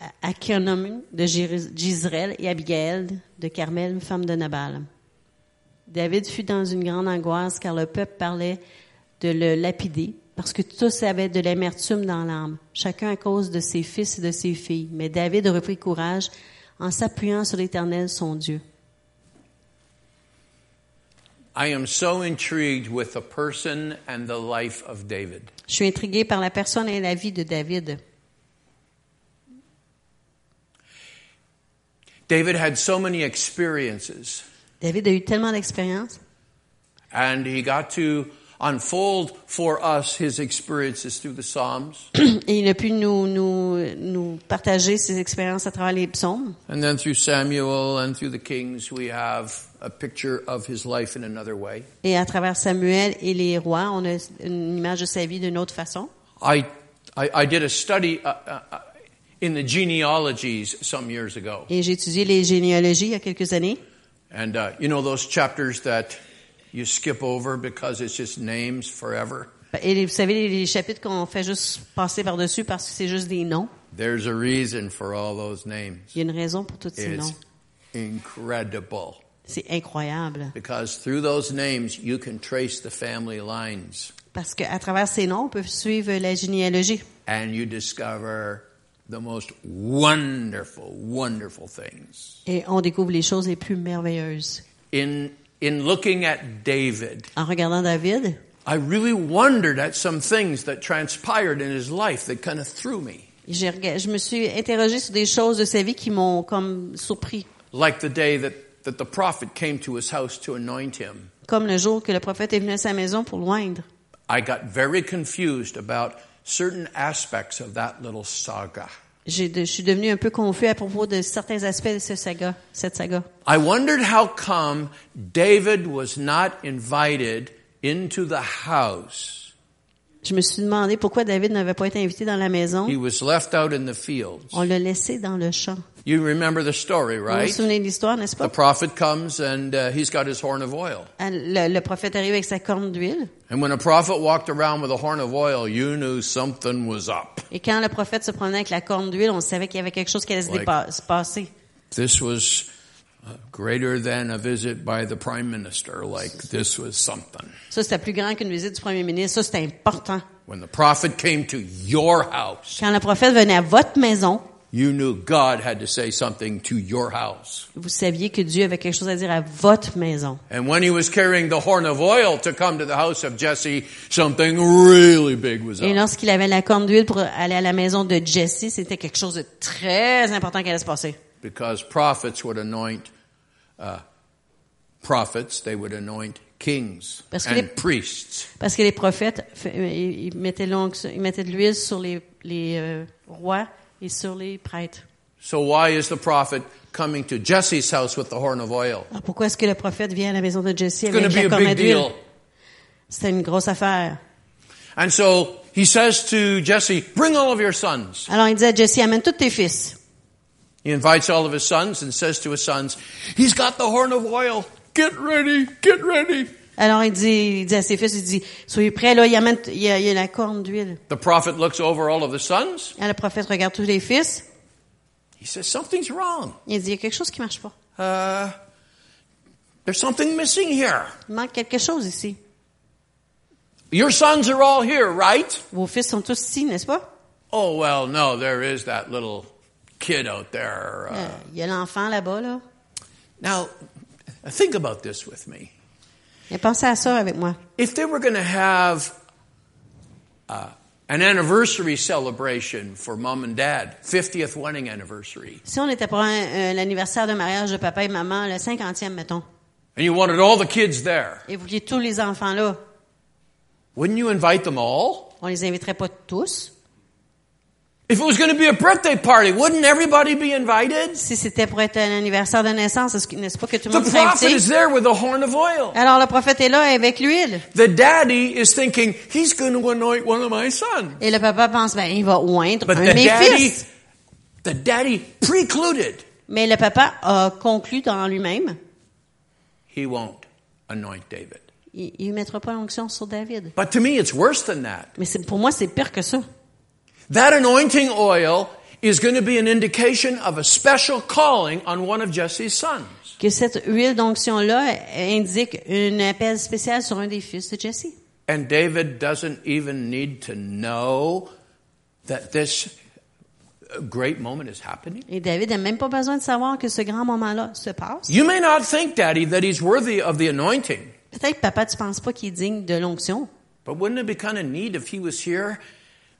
Speaker 2: à Akionom de Jisraël et Abigail de Carmel, femme de Nabal. David fut dans une grande angoisse car le peuple parlait de le lapider parce que tous avaient de l'amertume dans l'âme, chacun à cause de ses fils et de ses filles. Mais David reprit courage en s'appuyant sur l'Éternel, son Dieu.
Speaker 1: I am so intrigued with the person and the life of David.
Speaker 2: Je suis intrigué par la personne et la vie de David.
Speaker 1: David had so many experiences,
Speaker 2: David a eu tellement d'expérience
Speaker 1: and he got to unfold for us his experiences through the Psalms.
Speaker 2: Et il a pu nous, nous, nous partager ses expériences à travers les psaumes.
Speaker 1: And then through Samuel and through the Kings, we have a picture of his life in another way.
Speaker 2: Et à travers Samuel et les rois, on a une image de sa vie d'une autre façon.
Speaker 1: I, I, I did a study uh, uh, uh, in the genealogies some years ago.
Speaker 2: Et j'ai étudié les généalogies il y a quelques années.
Speaker 1: And uh, you know those chapters that you skip over because it's just names forever?
Speaker 2: Et les- vous savez, les, chapitres qu'on fait juste passer par-dessus parce que c'est juste des noms.
Speaker 1: There's a reason for all those names.
Speaker 2: Il y a une raison pour tous ces noms.
Speaker 1: incredible.
Speaker 2: C'est incroyable.
Speaker 1: Because through those names, you can trace the family lines
Speaker 2: Parce qu'à travers ces noms, on peut suivre la généalogie.
Speaker 1: and you discover the most wonderful, wonderful things.
Speaker 2: Et on découvre les choses les plus merveilleuses.
Speaker 1: In, in looking at David,
Speaker 2: En regardant David,
Speaker 1: I really wondered at some things that transpired in his life that kind of threw me.
Speaker 2: je me suis interrogée sur des choses de sa vie qui m'ont comme surpris.
Speaker 1: Like the day that, that the prophet came to his house to anoint him.
Speaker 2: Comme le jour que le prophète est venu à sa maison pour loindre.
Speaker 1: I got very confused about certain aspects of that little saga.
Speaker 2: De- je suis devenue un peu confus à propos de certains aspects de ce saga, cette saga.
Speaker 1: I wondered how come David was not invited into the house.
Speaker 2: Je me suis demandé pourquoi David n'avait pas été invité dans la maison.
Speaker 1: He was left out in the fields.
Speaker 2: On l'a laissé dans le champ.
Speaker 1: You remember the story,
Speaker 2: Vous vous
Speaker 1: right?
Speaker 2: souvenez de l'histoire, n'est-ce
Speaker 1: The
Speaker 2: pas?
Speaker 1: prophet comes and uh, he's got his horn of oil.
Speaker 2: Le, le prophète arrive avec sa corne d'huile.
Speaker 1: And when a prophet walked around with a horn of oil, you knew something was up.
Speaker 2: Et quand le prophète se promenait avec la corne d'huile, on savait qu'il y avait quelque chose qui allait dépa- se passer.
Speaker 1: This was uh, greater than a visit by the prime minister. Like this was something.
Speaker 2: Ça, c'était plus grand qu'une visite du premier ministre. Ça, c'était important.
Speaker 1: When the prophet came to your house,
Speaker 2: Quand le prophète venait à votre maison,
Speaker 1: you knew God had to say something to your house.
Speaker 2: vous saviez que Dieu avait quelque chose à dire à votre maison.
Speaker 1: And when he was carrying the horn of oil to come to the house of Jesse, something really big was
Speaker 2: Et
Speaker 1: up.
Speaker 2: lorsqu'il avait la corne d'huile pour aller à la maison de Jesse, c'était quelque chose de très important qui allait se passer.
Speaker 1: Because prophets would anoint uh, prophets, they would anoint kings
Speaker 2: Parce que
Speaker 1: and
Speaker 2: les-
Speaker 1: priests.
Speaker 2: Parce que les prophètes, euh, ils mettaient, l'onction- ils mettaient de l'huile sur les, les euh, rois et sur les prêtres.
Speaker 1: So why is the prophet coming to Jesse's house with the horn of oil?
Speaker 2: Alors pourquoi est-ce que le prophète vient à la maison de Jesse
Speaker 1: It's going
Speaker 2: avec
Speaker 1: to be
Speaker 2: la
Speaker 1: a
Speaker 2: corne
Speaker 1: big
Speaker 2: d'huile?
Speaker 1: deal.
Speaker 2: C'était une grosse affaire.
Speaker 1: And so he says to Jesse, bring all of your sons.
Speaker 2: Alors il dit à Jesse, amène tous tes fils.
Speaker 1: He invites all of his sons and says to his sons, he's got the horn of oil. Get ready, get ready.
Speaker 2: Alors il dit, il dit à ses fils, il dit, soyez prêts, là, il, amène, il, y a, il y a la corne d'huile.
Speaker 1: The prophet looks over all of the sons.
Speaker 2: Alors le prophète regarde tous les fils.
Speaker 1: He says, something's wrong.
Speaker 2: Il dit, il y a quelque chose qui marche pas.
Speaker 1: Uh, there's something missing here.
Speaker 2: Il manque quelque chose ici.
Speaker 1: Your sons are all here, right?
Speaker 2: Vos fils sont tous ici, n'est-ce pas?
Speaker 1: Oh, well, no, there is that little kid out there.
Speaker 2: Euh,
Speaker 1: Uh,
Speaker 2: Il y a l'enfant là-bas, là.
Speaker 1: now, think about this with me.
Speaker 2: Et pensez à ça avec moi.
Speaker 1: If they were going to have uh, an anniversary celebration for mom and dad, 50th wedding anniversary,
Speaker 2: Si on était pour euh, l'anniversaire de mariage de papa et maman, le cinquantième, mettons,
Speaker 1: and you wanted all the kids there,
Speaker 2: et vous vouliez tous les enfants là,
Speaker 1: wouldn't you invite them all?
Speaker 2: on les inviterait pas tous.
Speaker 1: If it was going to be a birthday party, wouldn't everybody be invited?
Speaker 2: Si c'était pour être un anniversaire de naissance, n'est-ce pas que tout le
Speaker 1: The
Speaker 2: monde serait
Speaker 1: prophet is
Speaker 2: invité?
Speaker 1: there with a horn of oil.
Speaker 2: Alors le prophète est là avec l'huile.
Speaker 1: The daddy is thinking, he's going to anoint one of my sons.
Speaker 2: Et le papa pense, ben, il va oindre
Speaker 1: But
Speaker 2: un
Speaker 1: the
Speaker 2: de mes
Speaker 1: daddy,
Speaker 2: fils.
Speaker 1: the daddy precluded.
Speaker 2: Mais le papa a conclu dans lui-même,
Speaker 1: He won't anoint David.
Speaker 2: il ne mettra pas l'onction sur David.
Speaker 1: But to me, it's worse than that.
Speaker 2: Mais pour moi, c'est pire que ça.
Speaker 1: That anointing oil is going to be an indication of a special calling on one of Jesse's sons.
Speaker 2: Que cette huile d'onction-là indique un appel spécial sur un des fils de Jesse.
Speaker 1: And David doesn't even need to know that this uh, great moment is happening.
Speaker 2: Et David n'a même pas besoin de savoir que ce grand moment-là se passe.
Speaker 1: You may not think, Daddy, that he's worthy of the anointing,
Speaker 2: Peut-être, papa, tu penses pas qu'il est digne de l'onction.
Speaker 1: but wouldn't it be kind of neat if he was here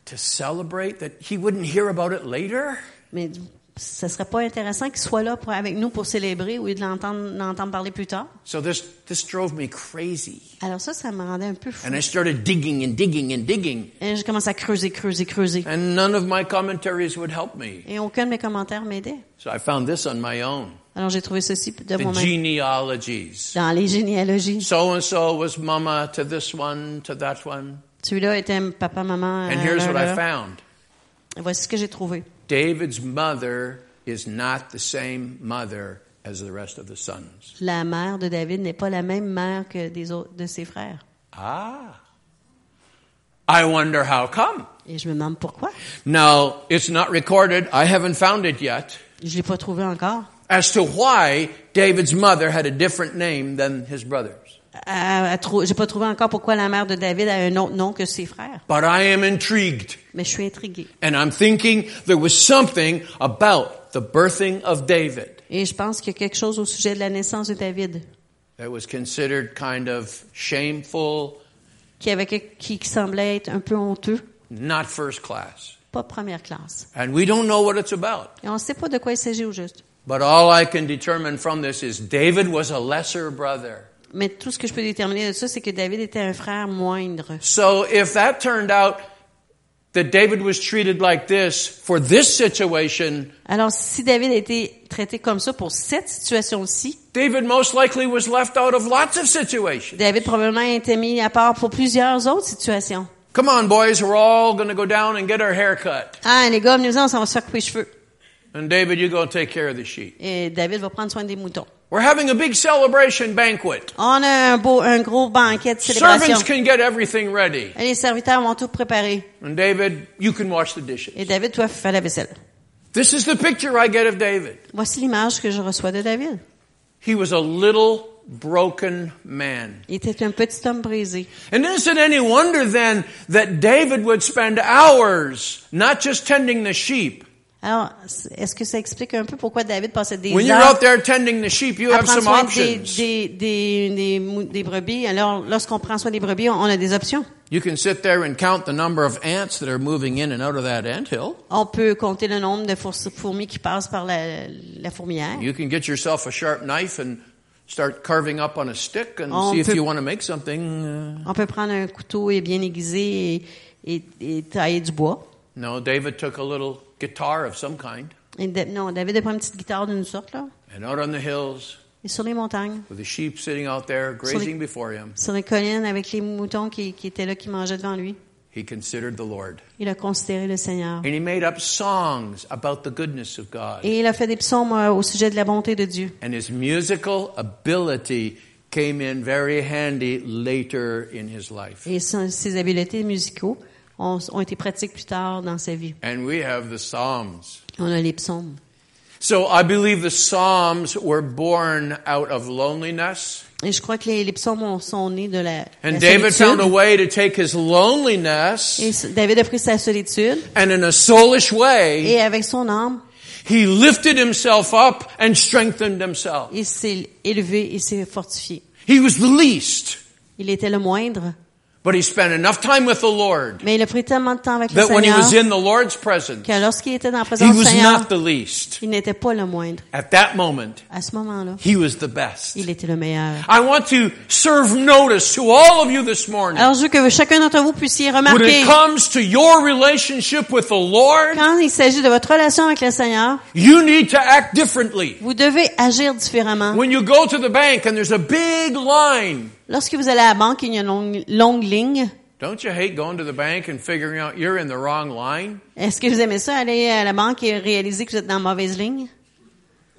Speaker 1: to celebrate that he wouldn't hear about it later?
Speaker 2: Mais ce serait pas intéressant qu'il soit là pour, avec nous pour célébrer au lieu de l'entendre, parler plus tard.
Speaker 1: So this, this drove me crazy.
Speaker 2: Alors ça, ça me rendait un peu fou.
Speaker 1: And I started digging and digging and digging.
Speaker 2: Et j'ai commencé à creuser, creuser, creuser.
Speaker 1: And none of my commentaries would help me.
Speaker 2: Et aucun de mes commentaires m'aidait.
Speaker 1: So I found this on my own.
Speaker 2: Alors j'ai trouvé ceci de
Speaker 1: The genealogies.
Speaker 2: dans les généalogies.
Speaker 1: So and so was mama to this one, to that one.
Speaker 2: Celui-là était papa, maman.
Speaker 1: And
Speaker 2: euh,
Speaker 1: here's what I found.
Speaker 2: Et Voici ce que j'ai trouvé.
Speaker 1: David's mother is not the same mother as the rest of the sons.
Speaker 2: La mère de David n'est pas la même mère que des autres, de ses frères.
Speaker 1: Ah. I wonder how come.
Speaker 2: Et je me demande pourquoi.
Speaker 1: Now, it's not recorded. I haven't found it yet.
Speaker 2: Je l'ai pas trouvé encore.
Speaker 1: As to why David's mother had a different name than his brothers.
Speaker 2: J'ai pas trouvé encore pourquoi la mère de David a un autre nom que ses frères.
Speaker 1: But I am intrigued.
Speaker 2: Mais je suis intriguée.
Speaker 1: And I'm thinking there was something about the birthing of David
Speaker 2: Et je pense qu'il y a quelque chose au sujet de la naissance de David
Speaker 1: that was considered kind of shameful,
Speaker 2: qui avait quelque- qui, qui semblait être un peu honteux,
Speaker 1: not first class.
Speaker 2: pas première classe.
Speaker 1: And we don't know what it's about.
Speaker 2: Et on ne sait pas de quoi il s'agit au juste.
Speaker 1: But all I can determine from this is David was a lesser brother.
Speaker 2: Mais tout ce que je peux déterminer de ça, c'est que David était un frère moindre.
Speaker 1: So if that turned out that David was treated like this for this situation,
Speaker 2: Alors, si David a été traité comme ça pour cette situation-ci,
Speaker 1: David most likely was left out of lots of situations.
Speaker 2: David probablement a été mis à part pour plusieurs autres situations.
Speaker 1: Come on, boys, we're all going to go down and get our hair cut.
Speaker 2: Ah, les gars, venez-en, on s'en va se faire couper les cheveux.
Speaker 1: And David, you go take care of the sheep.
Speaker 2: Et David va prendre soin des moutons.
Speaker 1: We're having a big celebration banquet.
Speaker 2: On a un beau, un gros banquet de célébration.
Speaker 1: Servants can get everything ready.
Speaker 2: Et les serviteurs vont tout préparer.
Speaker 1: And David, you can wash the dishes.
Speaker 2: Et David, toi, fais la vaisselle.
Speaker 1: This is the picture I get of David.
Speaker 2: Voici l'image que je reçois de David.
Speaker 1: He was a little broken man.
Speaker 2: Il était un petit homme brisé.
Speaker 1: And is it any wonder then that David would spend hours not just tending the sheep?
Speaker 2: Alors, est-ce que ça explique un peu pourquoi David passait des
Speaker 1: When
Speaker 2: heures
Speaker 1: out there tending the sheep, you
Speaker 2: à
Speaker 1: have
Speaker 2: prendre
Speaker 1: some
Speaker 2: soin des,
Speaker 1: options.
Speaker 2: des, des, des, mou- des brebis? Alors, lorsqu'on prend soin des brebis, on a des options.
Speaker 1: You can sit there and count the number of ants that are moving in and out of that anthill.
Speaker 2: On peut compter le nombre de four- fourmis qui passent par la, la fourmilière.
Speaker 1: You can get yourself a sharp knife and start carving up on a stick and
Speaker 2: On
Speaker 1: see if
Speaker 2: peut-
Speaker 1: you want to make something. uh,
Speaker 2: On peut prendre un couteau et bien aiguisé et, et, et tailler du bois.
Speaker 1: No, David took a little guitar of some kind
Speaker 2: Et Da- non, David a pris une petite guitare d'une sorte, là.
Speaker 1: and out on the hills
Speaker 2: Et sur les montagnes,
Speaker 1: with the sheep sitting out there grazing before him,
Speaker 2: sur les collines avec les moutons qui, qui étaient là, qui mangeaient devant lui,
Speaker 1: he considered the Lord.
Speaker 2: il a considéré le Seigneur.
Speaker 1: And he made up songs about the goodness of God.
Speaker 2: Et il a fait des psaumes euh, au sujet de la bonté de Dieu.
Speaker 1: And his musical ability came in very handy later in his life.
Speaker 2: Et ses habiletés musicaux ont, ont été pratiques plus tard dans sa vie.
Speaker 1: And we have the Psalms.
Speaker 2: On a les psaumes.
Speaker 1: So I believe the Psalms were born out of loneliness.
Speaker 2: Et je crois que les, les psaumes ont- sont nés de la,
Speaker 1: And
Speaker 2: la
Speaker 1: David found a
Speaker 2: solitude.
Speaker 1: way to take his loneliness
Speaker 2: Et David a pris sa solitude
Speaker 1: and in a soulish way,
Speaker 2: et avec son âme,
Speaker 1: he lifted himself up and strengthened himself.
Speaker 2: il s'est élevé et s'est fortifié.
Speaker 1: He was the least,
Speaker 2: Il était le moindre,
Speaker 1: but he spent enough time with the Lord
Speaker 2: mais il a pris tellement de temps avec le
Speaker 1: that when he
Speaker 2: Seigneur
Speaker 1: was in the Lord's presence,
Speaker 2: que lorsqu'il était dans la
Speaker 1: he
Speaker 2: présence du
Speaker 1: was
Speaker 2: Seigneur,
Speaker 1: not the least.
Speaker 2: il n'était pas le moindre.
Speaker 1: At that moment,
Speaker 2: À ce moment-là,
Speaker 1: he was the best.
Speaker 2: il était le meilleur.
Speaker 1: I want to serve notice to all of you this morning.
Speaker 2: Alors, je veux que chacun d'entre vous puissiez
Speaker 1: When
Speaker 2: remarquer,
Speaker 1: it comes to your relationship with the Lord,
Speaker 2: quand il s'agit de votre relation avec le Seigneur,
Speaker 1: you need to act differently.
Speaker 2: vous devez agir différemment.
Speaker 1: When you go to the bank and there's a big line,
Speaker 2: Lorsque vous allez à la banque, il y a une longue, longue ligne.
Speaker 1: don't you hate going to the bank and figuring out you're in the wrong line?
Speaker 2: Est-ce que vous aimez ça, aller à la banque et réaliser que vous êtes dans la mauvaise ligne?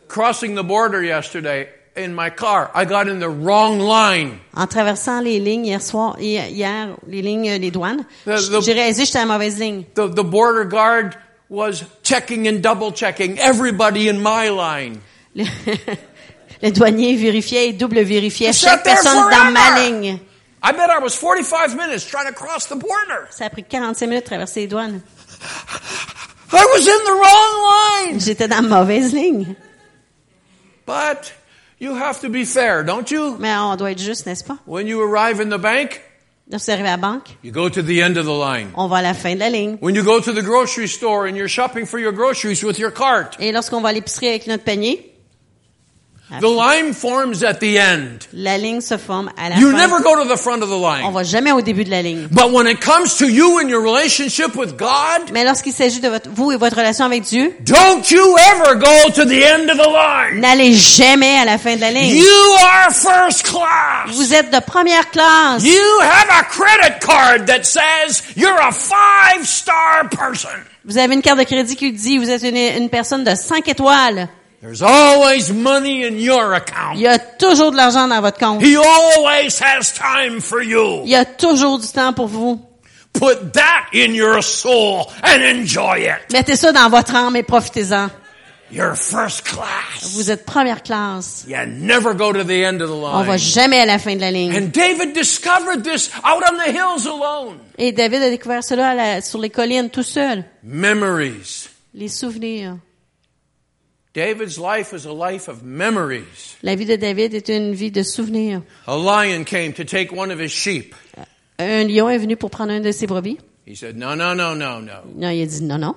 Speaker 1: Crossing the border yesterday in my car, I got in the wrong line.
Speaker 2: En traversant les lignes hier soir, hier, les lignes, les douanes, j'ai réalisé que j'étais à la mauvaise ligne.
Speaker 1: The, the border guard was checking and double checking everybody in my line.
Speaker 2: Le, douanier vérifiait et double vérifiait chaque personne dans ma ligne.
Speaker 1: I bet I was 45 minutes trying to cross the border.
Speaker 2: Ça a pris 45 minutes de traverser les douanes.
Speaker 1: I was in the wrong line.
Speaker 2: J'étais dans la mauvaise ligne.
Speaker 1: But you have to be fair, don't you?
Speaker 2: Mais on doit être juste, n'est-ce pas?
Speaker 1: When you arrive in the bank,
Speaker 2: Lorsque vous arrivez à la banque,
Speaker 1: You go to the end of the line.
Speaker 2: on va à la fin de la ligne.
Speaker 1: When you go to the grocery store and you're shopping for your groceries with your cart,
Speaker 2: Et lorsqu'on va à l'épicerie avec notre panier,
Speaker 1: the line forms at the end.
Speaker 2: la ligne se forme à la
Speaker 1: You
Speaker 2: fin.
Speaker 1: never go to the front of the
Speaker 2: On
Speaker 1: line.
Speaker 2: va jamais au début de la ligne.
Speaker 1: But when it comes to you and your relationship with God,
Speaker 2: Mais lorsqu'il s'agit de votre, vous et votre relation avec Dieu,
Speaker 1: don't you ever go to the end of the line.
Speaker 2: n'allez jamais à la fin de la ligne.
Speaker 1: You are first class.
Speaker 2: Vous êtes de première classe.
Speaker 1: You have a credit card that says you're a five star person.
Speaker 2: Vous avez une carte de crédit qui dit vous êtes une, une personne de 5 étoiles.
Speaker 1: There's always money in your account.
Speaker 2: Il y a toujours de l'argent dans votre compte.
Speaker 1: He always has time for you.
Speaker 2: Il y a toujours du temps pour vous.
Speaker 1: Put that in your soul and enjoy it.
Speaker 2: Mettez ça dans votre âme et profitez-en.
Speaker 1: You're first class.
Speaker 2: Vous êtes première classe.
Speaker 1: You never go to the end of the
Speaker 2: On va
Speaker 1: line.
Speaker 2: jamais à la fin de la ligne.
Speaker 1: And David discovered this out on the hills alone.
Speaker 2: Et David a découvert cela la- sur les collines tout seul.
Speaker 1: Memories.
Speaker 2: Les souvenirs.
Speaker 1: David's life was a life of memories.
Speaker 2: La vie de David est une vie de souvenirs.
Speaker 1: A lion came to take one of his sheep.
Speaker 2: Un lion est venu pour prendre un de ses brebis.
Speaker 1: He said, No, no, no, no, no.
Speaker 2: Non, il a dit non, non.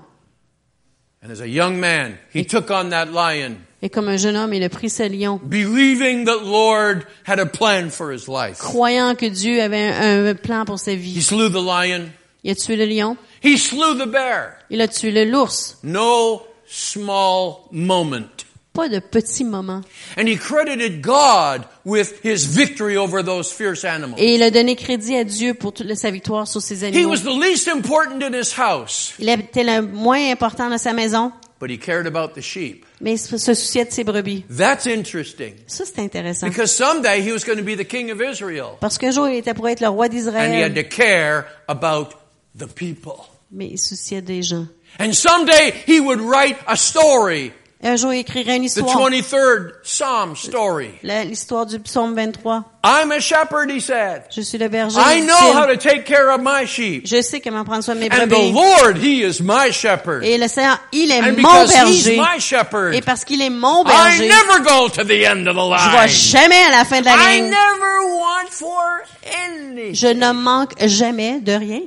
Speaker 1: And as a young man, he took on that lion,
Speaker 2: Et comme un jeune homme, il a pris ce lion,
Speaker 1: believing that Lord had a plan for his life.
Speaker 2: croyant que Dieu avait un, un plan pour sa
Speaker 1: He
Speaker 2: vie.
Speaker 1: slew the lion.
Speaker 2: Il a tué le lion.
Speaker 1: He slew the bear.
Speaker 2: Il a tué le l'ours.
Speaker 1: No small moment.
Speaker 2: Pas de petits moments.
Speaker 1: And he credited God with his victory over those fierce animals.
Speaker 2: Et il a donné crédit à Dieu pour toute sa victoire sur
Speaker 1: He
Speaker 2: animaux.
Speaker 1: was the least important in his house,
Speaker 2: Il était le moins important dans sa maison,
Speaker 1: but he cared about the sheep.
Speaker 2: mais il se souciait de ses brebis.
Speaker 1: That's interesting.
Speaker 2: Ça, c'est intéressant.
Speaker 1: Because someday he was going to be the king of Israel.
Speaker 2: Parce qu'un jour, il était pour être le roi
Speaker 1: And he had
Speaker 2: d'Israël,
Speaker 1: to care about the people.
Speaker 2: mais il se souciait des gens.
Speaker 1: And someday he would write a story,
Speaker 2: Et un jour, il écrirait une
Speaker 1: the
Speaker 2: histoire.
Speaker 1: 23rd Psalm story.
Speaker 2: L'histoire du psaume 23.
Speaker 1: I'm a shepherd, he said.
Speaker 2: Je suis le berger.
Speaker 1: I know how to take care of my sheep.
Speaker 2: Je sais comment prendre soin de mes
Speaker 1: And the
Speaker 2: brebis.
Speaker 1: Lord, he is my shepherd.
Speaker 2: Et le Seigneur, il est
Speaker 1: And
Speaker 2: mon
Speaker 1: because he's
Speaker 2: berger.
Speaker 1: my shepherd,
Speaker 2: Et parce qu'il est mon
Speaker 1: I
Speaker 2: berger,
Speaker 1: never go to the end of the
Speaker 2: je vais
Speaker 1: line.
Speaker 2: jamais à la fin de la
Speaker 1: I
Speaker 2: ligne.
Speaker 1: never want for anything.
Speaker 2: Je ne manque jamais de rien.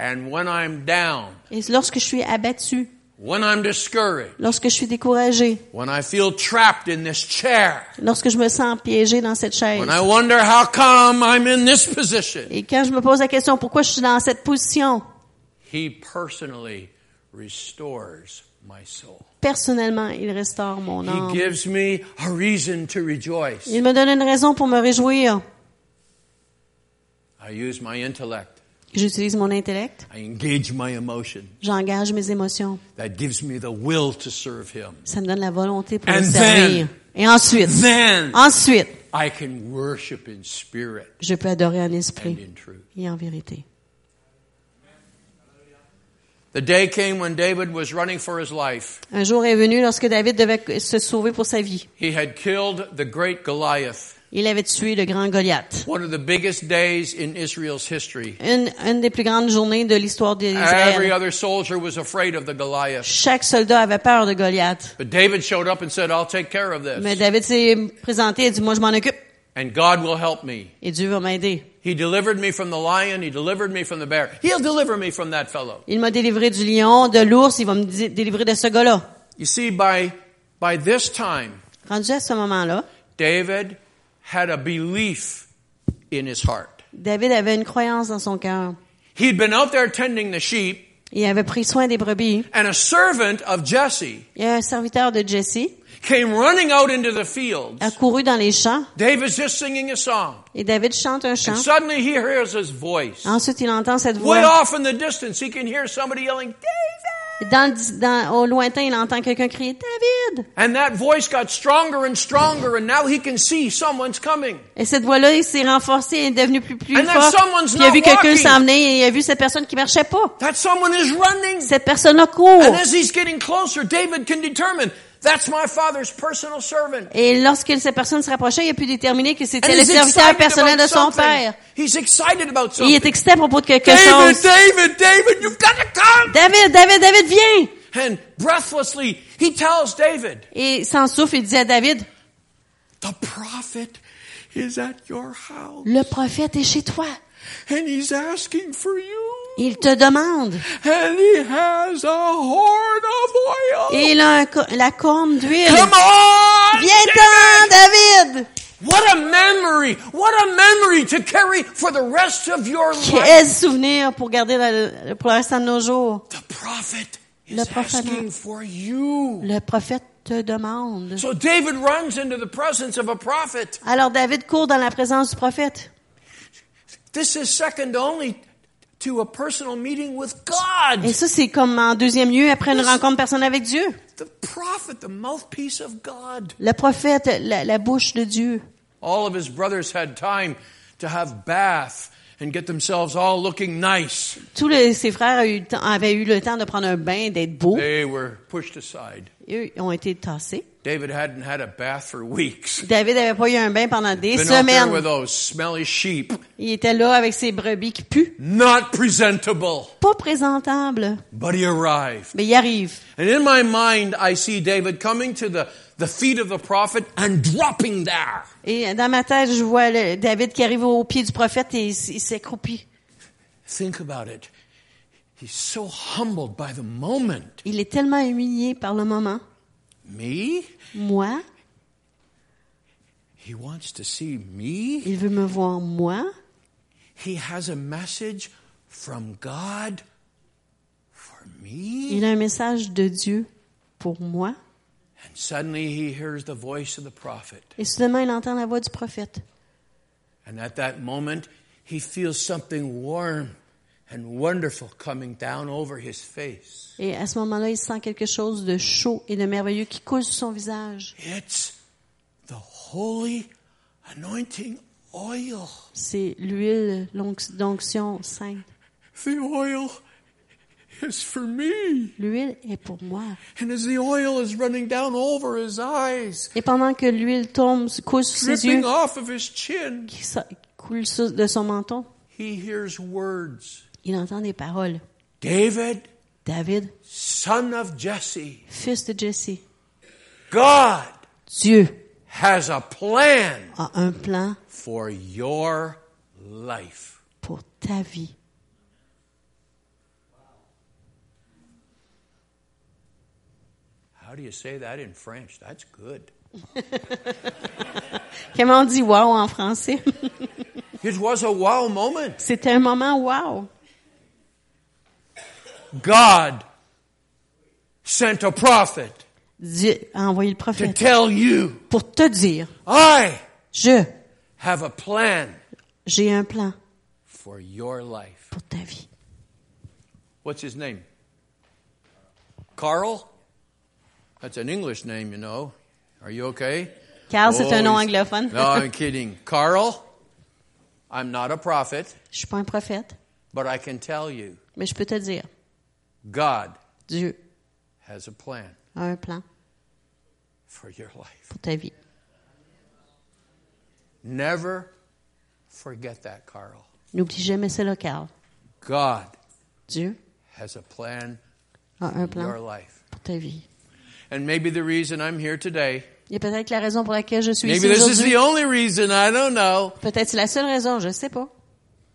Speaker 1: And when I'm down,
Speaker 2: Et lorsque je suis abattu,
Speaker 1: when I'm discouraged,
Speaker 2: lorsque je suis découragé,
Speaker 1: when I feel trapped in this chair,
Speaker 2: lorsque je me sens piégé dans cette chaise,
Speaker 1: when I wonder how come I'm in this position,
Speaker 2: et quand je me pose la question pourquoi je suis dans cette position,
Speaker 1: He personally restores my soul.
Speaker 2: personnellement, il restaure mon
Speaker 1: He
Speaker 2: âme.
Speaker 1: gives me a reason to rejoice.
Speaker 2: Il me donne une raison pour me réjouir.
Speaker 1: I use my intellect.
Speaker 2: J'utilise mon intellect,
Speaker 1: I engage my emotion.
Speaker 2: j'engage mes émotions.
Speaker 1: That gives me the will to serve Him.
Speaker 2: Ça me donne la volonté pour
Speaker 1: And
Speaker 2: le servir. Et ensuite,
Speaker 1: Then
Speaker 2: ensuite,
Speaker 1: I can worship in spirit
Speaker 2: je peux adorer en
Speaker 1: and
Speaker 2: esprit
Speaker 1: in truth.
Speaker 2: et en vérité.
Speaker 1: The day came when David was running for his life.
Speaker 2: Un jour est venu lorsque David devait se sauver pour sa vie.
Speaker 1: He had killed the great Goliath,
Speaker 2: Il avait tué le grand Goliath.
Speaker 1: one of the biggest days in Israel's history.
Speaker 2: Une, une des plus grandes journées de l'histoire
Speaker 1: Every
Speaker 2: d'Israël.
Speaker 1: other soldier was afraid of the Goliath.
Speaker 2: Chaque soldat avait peur de Goliath.
Speaker 1: But David showed up and said, I'll take care of
Speaker 2: Mais
Speaker 1: this.
Speaker 2: David s'est présenté et dit, moi je m'en occupe.
Speaker 1: And God will help me.
Speaker 2: Et Dieu va m'aider.
Speaker 1: He delivered me from the lion. He delivered me from the bear. He'll deliver me from that fellow.
Speaker 2: Il m'a délivré du lion, de l'ours, il va me dé- délivrer de ce gars-là.
Speaker 1: You see, by, by this time,
Speaker 2: Rendu à ce moment-là,
Speaker 1: David had a belief in his heart.
Speaker 2: David avait une croyance dans son cœur.
Speaker 1: He'd been out there tending the sheep,
Speaker 2: Il avait pris soin des brebis.
Speaker 1: and a servant of Jesse
Speaker 2: a un serviteur de Jesse
Speaker 1: came running out into the fields.
Speaker 2: a couru dans les champs
Speaker 1: David's just singing a song.
Speaker 2: et David chante un chant.
Speaker 1: And suddenly he hears his voice.
Speaker 2: Ensuite, il entend cette voix.
Speaker 1: Way off in the distance, he can hear somebody yelling, David!
Speaker 2: Dans, le- dans- au lointain, il entend quelqu'un crier David.
Speaker 1: And that voice got stronger and stronger, and now he can see someone's coming.
Speaker 2: Et cette voix-là, il s'est renforcée et est devenue plus plus
Speaker 1: And
Speaker 2: forte. Puis il a vu quelqu'un s'en venir et il a vu cette personne qui marchait pas.
Speaker 1: That someone is running.
Speaker 2: Cette personne-là court.
Speaker 1: And as he's getting closer, David can determine, that's my father's personal servant.
Speaker 2: Et lorsque cette personne se rapprochait, il a pu déterminer que c'était le
Speaker 1: he's
Speaker 2: serviteur
Speaker 1: excited
Speaker 2: personnel
Speaker 1: about
Speaker 2: de son
Speaker 1: something.
Speaker 2: père.
Speaker 1: He's excited about
Speaker 2: Et il est
Speaker 1: something.
Speaker 2: excité à propos de quelque
Speaker 1: David,
Speaker 2: chose.
Speaker 1: David, David, you've got to come!
Speaker 2: David, David, David, viens!
Speaker 1: And breathlessly, he tells David,
Speaker 2: Et sans souffle, il dit à David,
Speaker 1: the prophet is at your house.
Speaker 2: Le prophète est chez toi.
Speaker 1: And he's asking for you.
Speaker 2: Il te demande.
Speaker 1: And he has a horn of oil.
Speaker 2: Et il a un la corne d'huile.
Speaker 1: Come on!
Speaker 2: Viens-t'en, David!
Speaker 1: What a memory! What a memory to carry for the rest of your life.
Speaker 2: Quel souvenir pour garder la- pour le restant de nos jours?
Speaker 1: The prophet
Speaker 2: Le
Speaker 1: is
Speaker 2: prophète.
Speaker 1: asking for you.
Speaker 2: Le prophète te demande.
Speaker 1: So David runs into the presence of a prophet.
Speaker 2: Alors David court dans la présence du prophète.
Speaker 1: This is second only to a personal meeting with God.
Speaker 2: Et ça, c'est comme en deuxième lieu après une rencontre personnelle avec Dieu.
Speaker 1: The prophet, the mouthpiece of God.
Speaker 2: Le prophète, la, la bouche de Dieu.
Speaker 1: All of his brothers had time to have bath and get themselves all looking nice.
Speaker 2: Tous les- ses frères avaient eu, le temps- de prendre un bain, d'être beaux.
Speaker 1: They were pushed aside.
Speaker 2: Eux ont été tassés.
Speaker 1: David hadn't had a bath for weeks.
Speaker 2: David n'avait pas eu un bain pendant des
Speaker 1: Been out there with
Speaker 2: semaines.
Speaker 1: those smelly sheep.
Speaker 2: Il était là avec ses brebis qui puent.
Speaker 1: Not presentable.
Speaker 2: Pas présentable.
Speaker 1: But he arrived.
Speaker 2: Mais il arrive.
Speaker 1: And in my mind, I see David coming to the, the feet of the prophet and dropping there.
Speaker 2: Et dans ma tête, je vois le- David qui arrive au pied du prophète et il, il s'accroupit.
Speaker 1: Think about it. He's so humbled by the moment.
Speaker 2: Il est tellement humilié par le moment.
Speaker 1: Me?
Speaker 2: Moi,
Speaker 1: He wants to see me?
Speaker 2: il veut me voir moi.
Speaker 1: He has a message from God for me?
Speaker 2: Il a un message de Dieu pour moi.
Speaker 1: And suddenly he hears the voice of the prophet.
Speaker 2: Et soudainement, il entend la voix du prophète.
Speaker 1: And at that moment, he feels something warm
Speaker 2: Et à ce moment-là, il sent quelque chose de chaud et de merveilleux qui coule sur son visage.
Speaker 1: It's the holy anointing oil.
Speaker 2: C'est l'huile d'onction sainte.
Speaker 1: The oil is for me.
Speaker 2: L'huile est pour moi.
Speaker 1: And as the oil is running down over his eyes,
Speaker 2: Et pendant que l'huile tombe, coule sur ses yeux,
Speaker 1: off of his chin,
Speaker 2: qui coule de son menton,
Speaker 1: he hears words.
Speaker 2: Il entend des paroles.
Speaker 1: David,
Speaker 2: David,
Speaker 1: son of Jesse,
Speaker 2: fils de Jesse,
Speaker 1: God
Speaker 2: Dieu
Speaker 1: has a plan
Speaker 2: a un plan
Speaker 1: for your life.
Speaker 2: pour ta vie.
Speaker 1: How do you say that in French? That's good.
Speaker 2: Comment on dit wow en français?
Speaker 1: It was a wow moment.
Speaker 2: C'était un moment wow.
Speaker 1: God sent a prophet
Speaker 2: a envoyé le
Speaker 1: to tell you,
Speaker 2: pour te dire,
Speaker 1: I
Speaker 2: je,
Speaker 1: have a plan
Speaker 2: j'ai un plan
Speaker 1: for your life.
Speaker 2: pour ta vie.
Speaker 1: What's his name? Carl? That's an English name, you know. Are you okay?
Speaker 2: Carl, c'est
Speaker 1: Oh,
Speaker 2: un nom anglophone.
Speaker 1: No, I'm kidding. Carl, I'm not a prophet,
Speaker 2: Je suis pas un prophète,
Speaker 1: but I can tell you,
Speaker 2: mais je peux te dire,
Speaker 1: God
Speaker 2: Dieu
Speaker 1: has a plan
Speaker 2: a un plan
Speaker 1: for your life.
Speaker 2: pour ta vie.
Speaker 1: Never forget that, Carl.
Speaker 2: N'oublie jamais cela, Carl.
Speaker 1: God
Speaker 2: Dieu
Speaker 1: has a plan
Speaker 2: a un
Speaker 1: for your
Speaker 2: plan
Speaker 1: life.
Speaker 2: pour ta vie.
Speaker 1: And maybe the reason I'm here today,
Speaker 2: Il y a peut-être la raison pour laquelle je suis
Speaker 1: maybe
Speaker 2: ici
Speaker 1: this is
Speaker 2: aujourd'hui.
Speaker 1: the only reason, I don't know,
Speaker 2: Peut-être c'est la seule raison, je sais pas.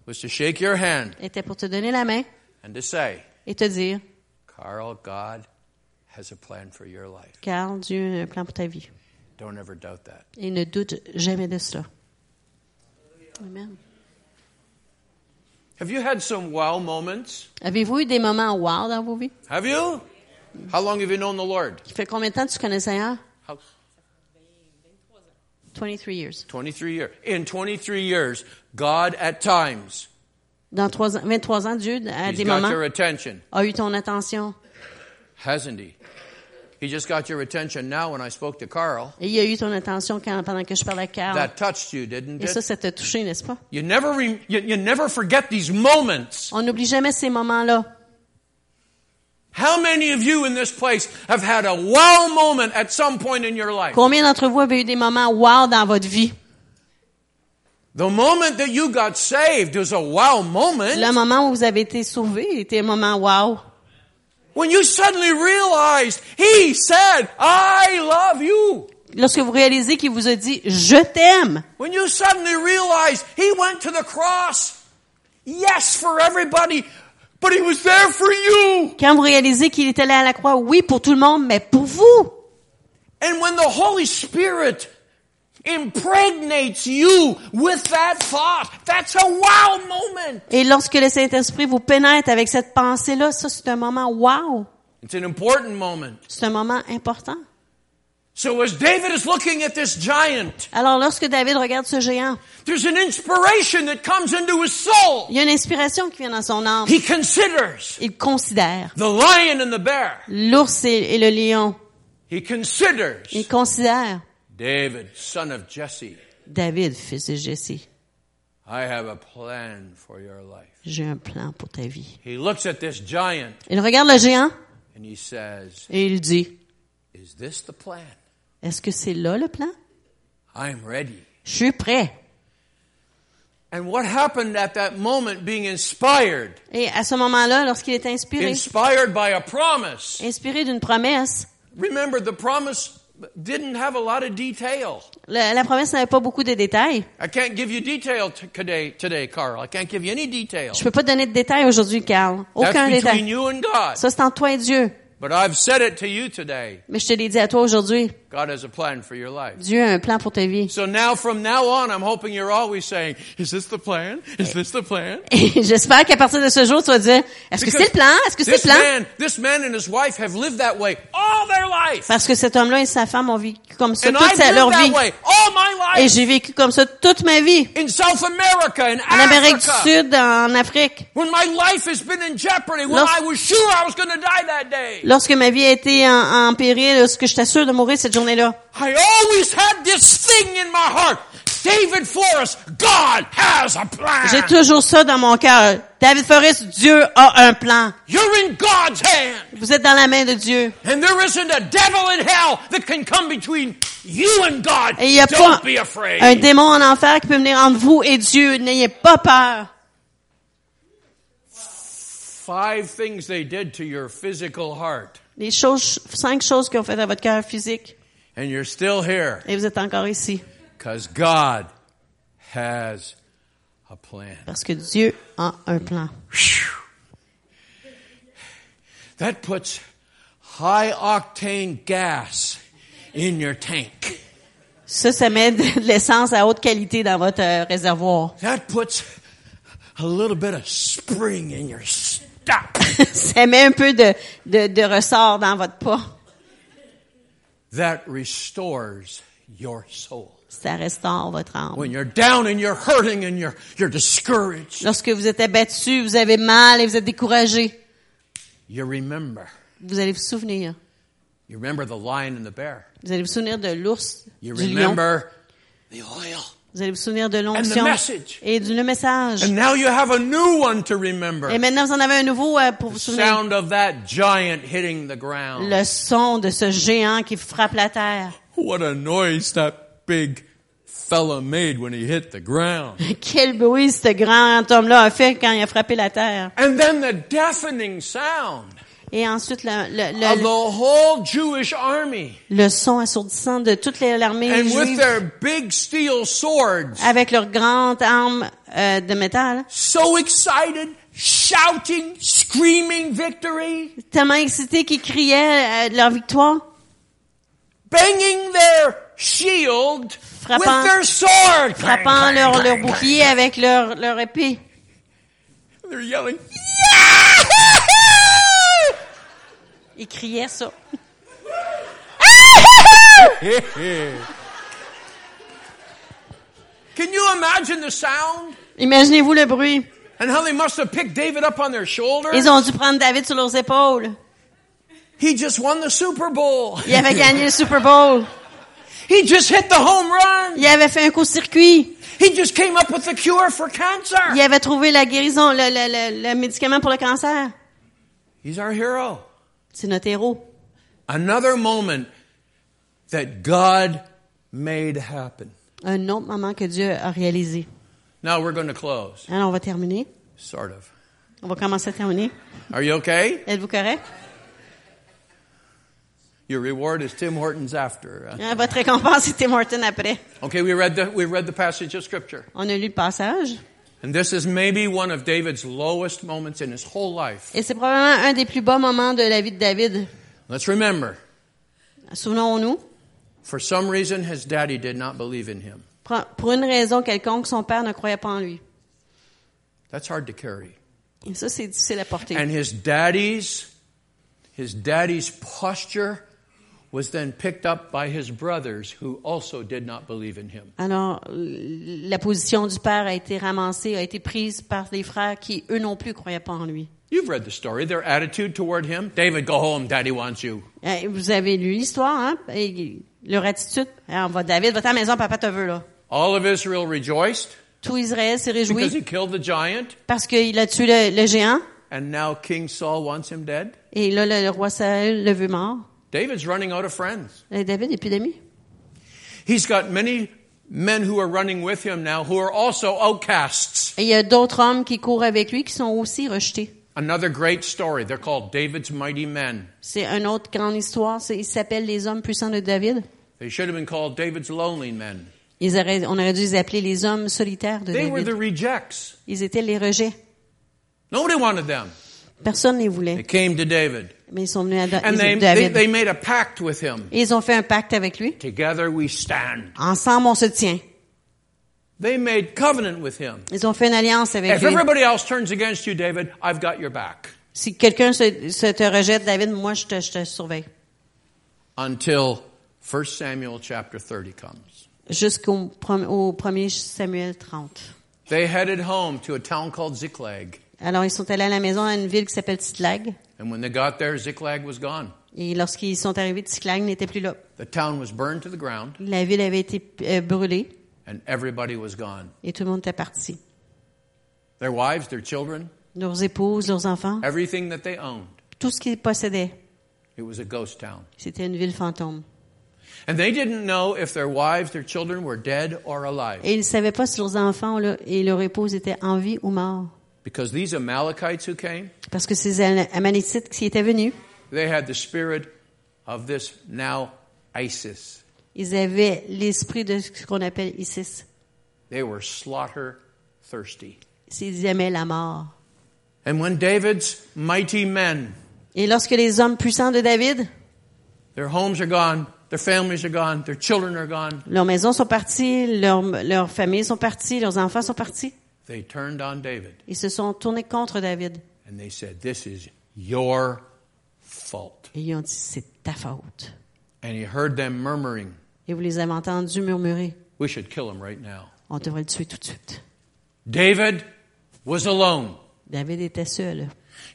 Speaker 1: was to shake your hand
Speaker 2: Était pour te donner la main
Speaker 1: and to say,
Speaker 2: et te dire,
Speaker 1: Carl, God has a plan for your life.
Speaker 2: Carl, Dieu a un plan pour ta vie.
Speaker 1: Don't ever doubt that.
Speaker 2: Et ne doute jamais de cela. Amen.
Speaker 1: Have you had some wow moments?
Speaker 2: Avez-vous eu des moments wow dans vos vies?
Speaker 1: Have you? How long have you known the Lord?
Speaker 2: Qui fait combien de temps tu connais le Seigneur?
Speaker 1: How,
Speaker 2: 23 years.
Speaker 1: 23 years. In 23 years, God at times,
Speaker 2: Dans trois ans, 23 ans, Dieu, à
Speaker 1: He's
Speaker 2: des
Speaker 1: got
Speaker 2: moments,
Speaker 1: your attention,
Speaker 2: a eu ton attention.
Speaker 1: hasn't He? He just got your attention now when I spoke to Carl.
Speaker 2: Et il a eu ton attention quand, pendant que je parlais à Carl.
Speaker 1: That touched you, didn't
Speaker 2: Et ça, ça t'a touché, n'est-ce pas?
Speaker 1: You never, re, you, you never forget these moments.
Speaker 2: On n'oublie jamais ces moments-là.
Speaker 1: How many of you in this place have had a wow moment at some point in your life?
Speaker 2: Combien d'entre vous avez eu des moments wow dans votre vie?
Speaker 1: The moment that you got saved was a wow moment.
Speaker 2: Le moment où vous avez été sauvé était un moment wow.
Speaker 1: When you suddenly realized He said, I love you.
Speaker 2: lorsque vous réalisez qu'il vous a dit je t'aime,
Speaker 1: When you suddenly realize he went to the cross, yes, for everybody, but he was there for you.
Speaker 2: quand vous réalisez qu'il est allé à la croix, oui pour tout le monde, mais pour vous.
Speaker 1: And when the Holy Spirit
Speaker 2: Et lorsque le Saint-Esprit vous pénètre avec cette pensée-là, ça c'est un moment wow.
Speaker 1: It's an important moment.
Speaker 2: C'est un moment important.
Speaker 1: So as David is looking at this giant,
Speaker 2: Alors lorsque David regarde ce géant,
Speaker 1: there's an inspiration that comes into his soul.
Speaker 2: il y a une inspiration qui vient dans son âme.
Speaker 1: He considers
Speaker 2: Il considère
Speaker 1: the lion and the bear.
Speaker 2: l'ours et, et le lion.
Speaker 1: He considers
Speaker 2: Il considère
Speaker 1: David, son of Jesse.
Speaker 2: David, fils de Jesse.
Speaker 1: I have a plan for your life.
Speaker 2: J'ai un plan pour ta vie.
Speaker 1: He looks at this giant
Speaker 2: Il regarde le géant
Speaker 1: and he says,
Speaker 2: et il dit,
Speaker 1: Is this the plan?
Speaker 2: est-ce que c'est là le plan?
Speaker 1: I'm ready.
Speaker 2: Je suis prêt.
Speaker 1: And what happened at that moment being inspired?
Speaker 2: Et à ce moment-là, lorsqu'il est inspiré,
Speaker 1: Inspired by a promise.
Speaker 2: inspiré d'une promesse,
Speaker 1: Remember, the promise didn't have a lot of detail.
Speaker 2: la, la promesse n'avait pas beaucoup de détails.
Speaker 1: I can't give you detail t- today, today, Carl. I can't give you any detail.
Speaker 2: Je peux pas donner de détails aujourd'hui, Carl. Aucun
Speaker 1: That's between
Speaker 2: détail.
Speaker 1: you and God.
Speaker 2: Ça, c'est entre toi et Dieu.
Speaker 1: But I've said it to you today.
Speaker 2: Mais je te l'ai dit à toi aujourd'hui.
Speaker 1: God has a plan for your life.
Speaker 2: Dieu a un plan pour ta vie.
Speaker 1: So now, from now on, I'm hoping you're always saying, "Is this the plan? Is this the plan?"
Speaker 2: Et j'espère qu'à partir de ce jour, tu vas dire, est-ce que c'est le plan? Est-ce que c'est le
Speaker 1: this
Speaker 2: plan?
Speaker 1: man, this man and his wife have lived that way all their life,
Speaker 2: Parce que cet homme-là et sa femme ont vécu comme ça
Speaker 1: and
Speaker 2: toute
Speaker 1: I've
Speaker 2: sa-
Speaker 1: lived
Speaker 2: leur
Speaker 1: that
Speaker 2: vie.
Speaker 1: way all my
Speaker 2: Et
Speaker 1: life
Speaker 2: j'ai vécu comme ça toute ma vie.
Speaker 1: in South America, in
Speaker 2: En Amérique du. Sud, en Afrique.
Speaker 1: When my life has been in jeopardy, when
Speaker 2: Lorsque-
Speaker 1: I was sure I was going to die that day,
Speaker 2: Lorsque ma vie a été en, en péril, lorsque j'étais sûre de mourir cette journée-là.
Speaker 1: I always had this thing in my heart. David Forrest, God has a
Speaker 2: J'ai
Speaker 1: plan.
Speaker 2: toujours ça dans mon cœur. David Forrest, Dieu a un plan.
Speaker 1: You're in God's hand.
Speaker 2: Vous êtes dans la main de Dieu.
Speaker 1: And there isn't a devil in hell that can come between you and God.
Speaker 2: Et il n'y a
Speaker 1: Don't
Speaker 2: pas
Speaker 1: be afraid.
Speaker 2: un démon en enfer qui peut venir entre vous et Dieu. N'ayez pas peur.
Speaker 1: Five things they did to your physical heart.
Speaker 2: Les choses, cinq choses qui ont fait à votre cœur physique.
Speaker 1: And you're still here
Speaker 2: Et vous êtes encore ici.
Speaker 1: because God has a plan.
Speaker 2: Parce que Dieu a un plan.
Speaker 1: That puts high octane gas in your tank.
Speaker 2: Ça, ça met de l'essence à haute qualité dans votre euh, réservoir.
Speaker 1: That puts a little bit of spring in your step.
Speaker 2: ça met un peu de, de, de ressort dans votre pas.
Speaker 1: That restores your soul.
Speaker 2: Ça restaure votre âme.
Speaker 1: When you're down and you're hurting and you're, you're discouraged,
Speaker 2: Lorsque vous êtes abattu, vous avez mal et vous êtes découragé,
Speaker 1: you remember.
Speaker 2: vous allez vous souvenir.
Speaker 1: You remember the lion and the bear.
Speaker 2: Vous allez vous souvenir de l'ours,
Speaker 1: You
Speaker 2: du lion.
Speaker 1: remember the oil.
Speaker 2: Vous allez vous souvenir de l'onction et du message.
Speaker 1: And now you have a new one to remember.
Speaker 2: Et maintenant, vous en avez un nouveau euh, pour vous souvenir.
Speaker 1: sound of that giant hitting the ground.
Speaker 2: Le son de ce géant qui frappe la terre.
Speaker 1: What a noise that big fella made when he hit the ground.
Speaker 2: Quel bruit ce grand homme-là a fait quand il a frappé la terre.
Speaker 1: And then the deafening sound
Speaker 2: Et ensuite, le, le,
Speaker 1: of
Speaker 2: le,
Speaker 1: the whole Jewish army.
Speaker 2: le son assourdissant de toute l'armée
Speaker 1: And with
Speaker 2: juive
Speaker 1: their big steel swords,
Speaker 2: avec leurs grandes armes euh, de métal.
Speaker 1: so excited, shouting, screaming victory,
Speaker 2: Tellement excités qu'ils criaient euh, leur victoire.
Speaker 1: banging their shield
Speaker 2: Frappant-
Speaker 1: with their sword.
Speaker 2: Frappant leur, bouclier avec leur, leur épée.
Speaker 1: They're yelling,
Speaker 2: Ils criaient ça.
Speaker 1: Can you imagine the sound?
Speaker 2: Imaginez-vous le bruit.
Speaker 1: And how they must have picked David up on their shoulder.
Speaker 2: Ils ont dû prendre David sur leurs épaules.
Speaker 1: He just won the Super Bowl.
Speaker 2: Il avait gagné le Super Bowl.
Speaker 1: He just hit the home run.
Speaker 2: Il avait fait un court-circuit.
Speaker 1: He just came up with the cure for cancer.
Speaker 2: Il avait trouvé la guérison, le, le, le, le médicament pour le cancer.
Speaker 1: He's our hero.
Speaker 2: C'est notre héros.
Speaker 1: Another moment that God made happen.
Speaker 2: Un autre moment que Dieu a réalisé.
Speaker 1: Now we're going to close.
Speaker 2: Alors, on va terminer.
Speaker 1: Sort of.
Speaker 2: On va commencer à terminer.
Speaker 1: Are you okay?
Speaker 2: Êtes-vous correct?
Speaker 1: Your reward is Tim Hortons after.
Speaker 2: Hein, Votre récompense, c'était Martin après.
Speaker 1: Okay, we read the we read the passage of scripture,
Speaker 2: On a lu le passage.
Speaker 1: And this is maybe one of David's lowest moments in his whole life.
Speaker 2: Et c'est probablement un des plus bas moments de la vie de David.
Speaker 1: Let's remember,
Speaker 2: Souvenons-nous,
Speaker 1: for some reason, his daddy did not believe in him.
Speaker 2: pour pour une raison quelconque, son père ne croyait pas en lui.
Speaker 1: That's hard to carry.
Speaker 2: Et ça, c'est difficile à porter.
Speaker 1: And his daddy's his daddy's posture
Speaker 2: Alors, la position du père a été ramassée, a été prise par les frères qui, eux non plus, croyaient pas en lui.
Speaker 1: You've read the story. Their attitude toward him. David, go home. Daddy wants you.
Speaker 2: Euh, Vous avez lu l'histoire, hein? Et leur attitude. Hein, on va, David, va à la maison, papa te veut, là.
Speaker 1: All of Israel rejoiced
Speaker 2: Tout Israël s'est
Speaker 1: because
Speaker 2: réjoui
Speaker 1: he killed the giant,
Speaker 2: parce qu'il a tué le, le géant.
Speaker 1: and now King Saul wants him dead.
Speaker 2: Et là, le, le roi Saül le veut mort.
Speaker 1: David's running out of friends.
Speaker 2: Et David n'est plus d'amis.
Speaker 1: He's got many men who are running with him now who are also outcasts.
Speaker 2: Et il y a d'autres hommes qui courent avec lui qui sont aussi rejetés.
Speaker 1: Another great story. They're called David's mighty men.
Speaker 2: C'est une autre grande histoire. Ils s'appellent les hommes puissants de David.
Speaker 1: They should have been called David's lonely men.
Speaker 2: Ils auraient, on aurait dû les appeler les hommes solitaires de
Speaker 1: They were
Speaker 2: David.
Speaker 1: the rejects.
Speaker 2: Ils étaient les rejets.
Speaker 1: Nobody wanted them.
Speaker 2: Personne ne les
Speaker 1: They
Speaker 2: voulait.
Speaker 1: came to David.
Speaker 2: Mais ils sont venus à Da-
Speaker 1: And they, they,
Speaker 2: David.
Speaker 1: they made a pact with him.
Speaker 2: Et ils ont fait un pacte avec lui.
Speaker 1: Together we stand.
Speaker 2: Ensemble, on se tient.
Speaker 1: They made covenant with him.
Speaker 2: Ils ont fait une alliance avec
Speaker 1: If
Speaker 2: lui.
Speaker 1: everybody else turns against you, David, I've got your back.
Speaker 2: Si quelqu'un se, se te rejette, David, moi, je te, je te surveille.
Speaker 1: Until 1 Samuel chapter 30 comes.
Speaker 2: Jusqu'au prom- au 1er Samuel 30.
Speaker 1: They headed home to a town called Ziklag.
Speaker 2: Alors, ils sont allés à la maison à une ville qui s'appelle
Speaker 1: Ziklag.
Speaker 2: Et lorsqu'ils sont arrivés, Titlag n'était plus là.
Speaker 1: The town was burned to the ground,
Speaker 2: La ville avait été euh, brûlée
Speaker 1: and everybody was gone.
Speaker 2: et tout le monde était parti.
Speaker 1: Their wives, their children,
Speaker 2: Leurs épouses, leurs enfants,
Speaker 1: everything that they owned.
Speaker 2: tout ce qu'ils possédaient,
Speaker 1: It was a ghost town.
Speaker 2: c'était une ville fantôme.
Speaker 1: And they didn't know if their wives, their children were dead or alive.
Speaker 2: Et ils ne savaient pas si leurs enfants et leur épouse étaient en vie ou morts.
Speaker 1: Because these Amalekites who came,
Speaker 2: Parce que ces Am- Amalecites qui étaient venus,
Speaker 1: they had the spirit of this now ISIS.
Speaker 2: ils avaient l'esprit de ce qu'on appelle Isis.
Speaker 1: They were slaughter thirsty.
Speaker 2: Ils aimaient la mort.
Speaker 1: And when David's mighty men,
Speaker 2: Et lorsque les hommes puissants de David,
Speaker 1: their homes are gone, their families are gone, their children are gone,
Speaker 2: leurs maisons sont parties, leurs, leurs familles sont parties, leurs enfants sont partis,
Speaker 1: they turned on David
Speaker 2: ils se sont tournés contre David.
Speaker 1: And they said, This is your fault.
Speaker 2: Et ils ont dit, c'est ta faute.
Speaker 1: And he heard them murmuring,
Speaker 2: Et vous les avez entendus murmurer,
Speaker 1: We should kill him right now.
Speaker 2: on devrait le tuer tout de suite.
Speaker 1: David was alone.
Speaker 2: David était seul.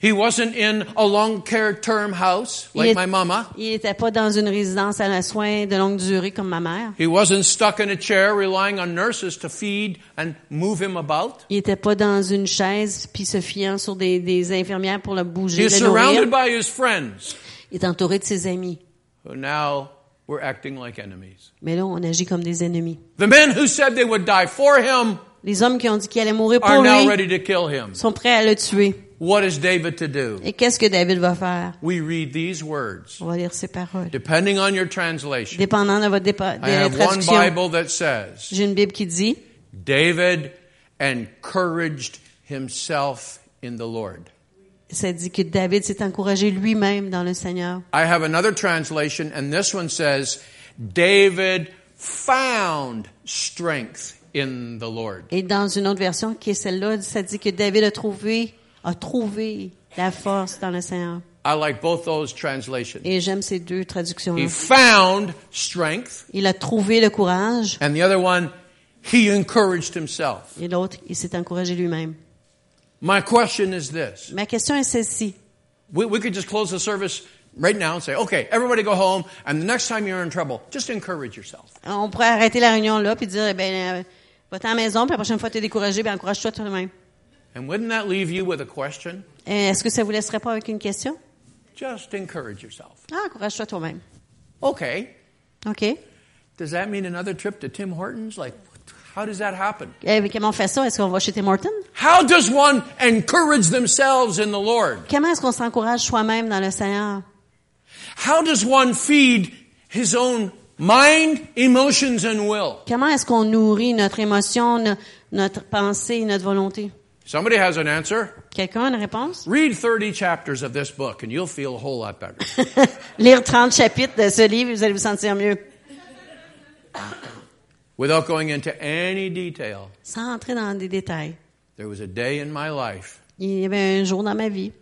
Speaker 1: He wasn't in a long care term house like my mama.
Speaker 2: Il n'était pas dans une résidence à la soins de longue durée comme ma mère.
Speaker 1: He wasn't stuck in a chair relying on nurses to feed and move him about.
Speaker 2: Il n'était pas dans une chaise puis se fiant sur des, des infirmières pour le bouger,
Speaker 1: He's
Speaker 2: le nourrir.
Speaker 1: surrounded by his friends
Speaker 2: Il est entouré de ses amis.
Speaker 1: who now were acting like enemies.
Speaker 2: Mais là, on agit comme des ennemis.
Speaker 1: The men who said they would die for him
Speaker 2: Les hommes qui ont dit qu'il allait mourir
Speaker 1: are
Speaker 2: pour
Speaker 1: now
Speaker 2: lui
Speaker 1: ready to kill him.
Speaker 2: sont prêts à le tuer.
Speaker 1: What is David to do?
Speaker 2: Et qu'est-ce que David va faire?
Speaker 1: We read these words.
Speaker 2: On va lire ses paroles.
Speaker 1: Depending on your translation,
Speaker 2: Dépendant de votre dépa-
Speaker 1: I
Speaker 2: de la
Speaker 1: have one Bible that says,
Speaker 2: j'ai une Bible qui dit,
Speaker 1: David encouraged himself in the Lord.
Speaker 2: ça dit que David s'est encouragé lui-même dans le Seigneur.
Speaker 1: I have another translation, and this one says, David found strength in the Lord.
Speaker 2: Et dans une autre version, qui est celle-là, ça dit que David a trouvé, a trouvé la force dans le Seigneur.
Speaker 1: I like both those translations.
Speaker 2: Et j'aime ces deux traductions-là.
Speaker 1: He found strength,
Speaker 2: Il a trouvé le courage,
Speaker 1: and the other one, he encouraged himself.
Speaker 2: et l'autre, il s'est encouragé lui-même.
Speaker 1: My question is this.
Speaker 2: Ma question est celle-ci.
Speaker 1: We, we could just close the service right now and say, okay, everybody go home, and the next time you're in trouble, just encourage yourself.
Speaker 2: On pourrait arrêter la réunion là puis dire, eh ben, euh, va-t'en à la maison, puis la prochaine fois que tu es découragé, ben, encourage-toi toi-même.
Speaker 1: And wouldn't that leave you with a question?
Speaker 2: Est-ce que ça vous laisserait pas avec une question?
Speaker 1: Just encourage yourself.
Speaker 2: Ah, encourage-toi toi-même.
Speaker 1: Okay.
Speaker 2: OK.
Speaker 1: Does that mean another trip to Tim Hortons? Like, how does that happen?
Speaker 2: Eh, comment on fait ça? Est-ce qu'on va chez Tim Hortons?
Speaker 1: How does one encourage themselves in the Lord?
Speaker 2: Comment est-ce qu'on s'encourage soi-même dans le Seigneur?
Speaker 1: How does one feed his own mind, emotions, and will?
Speaker 2: Comment est-ce qu'on nourrit notre émotion, no- notre pensée, notre volonté?
Speaker 1: Somebody has an answer.
Speaker 2: Quelqu'un a une réponse?
Speaker 1: Read 30 chapters of this book and you'll feel a whole lot better.
Speaker 2: Lire 30 chapitres de ce livre, vous allez vous sentir mieux.
Speaker 1: Without going into any detail,
Speaker 2: Sans entrer dans des détails.
Speaker 1: there was a day in my life
Speaker 2: Il y avait un jour dans ma vie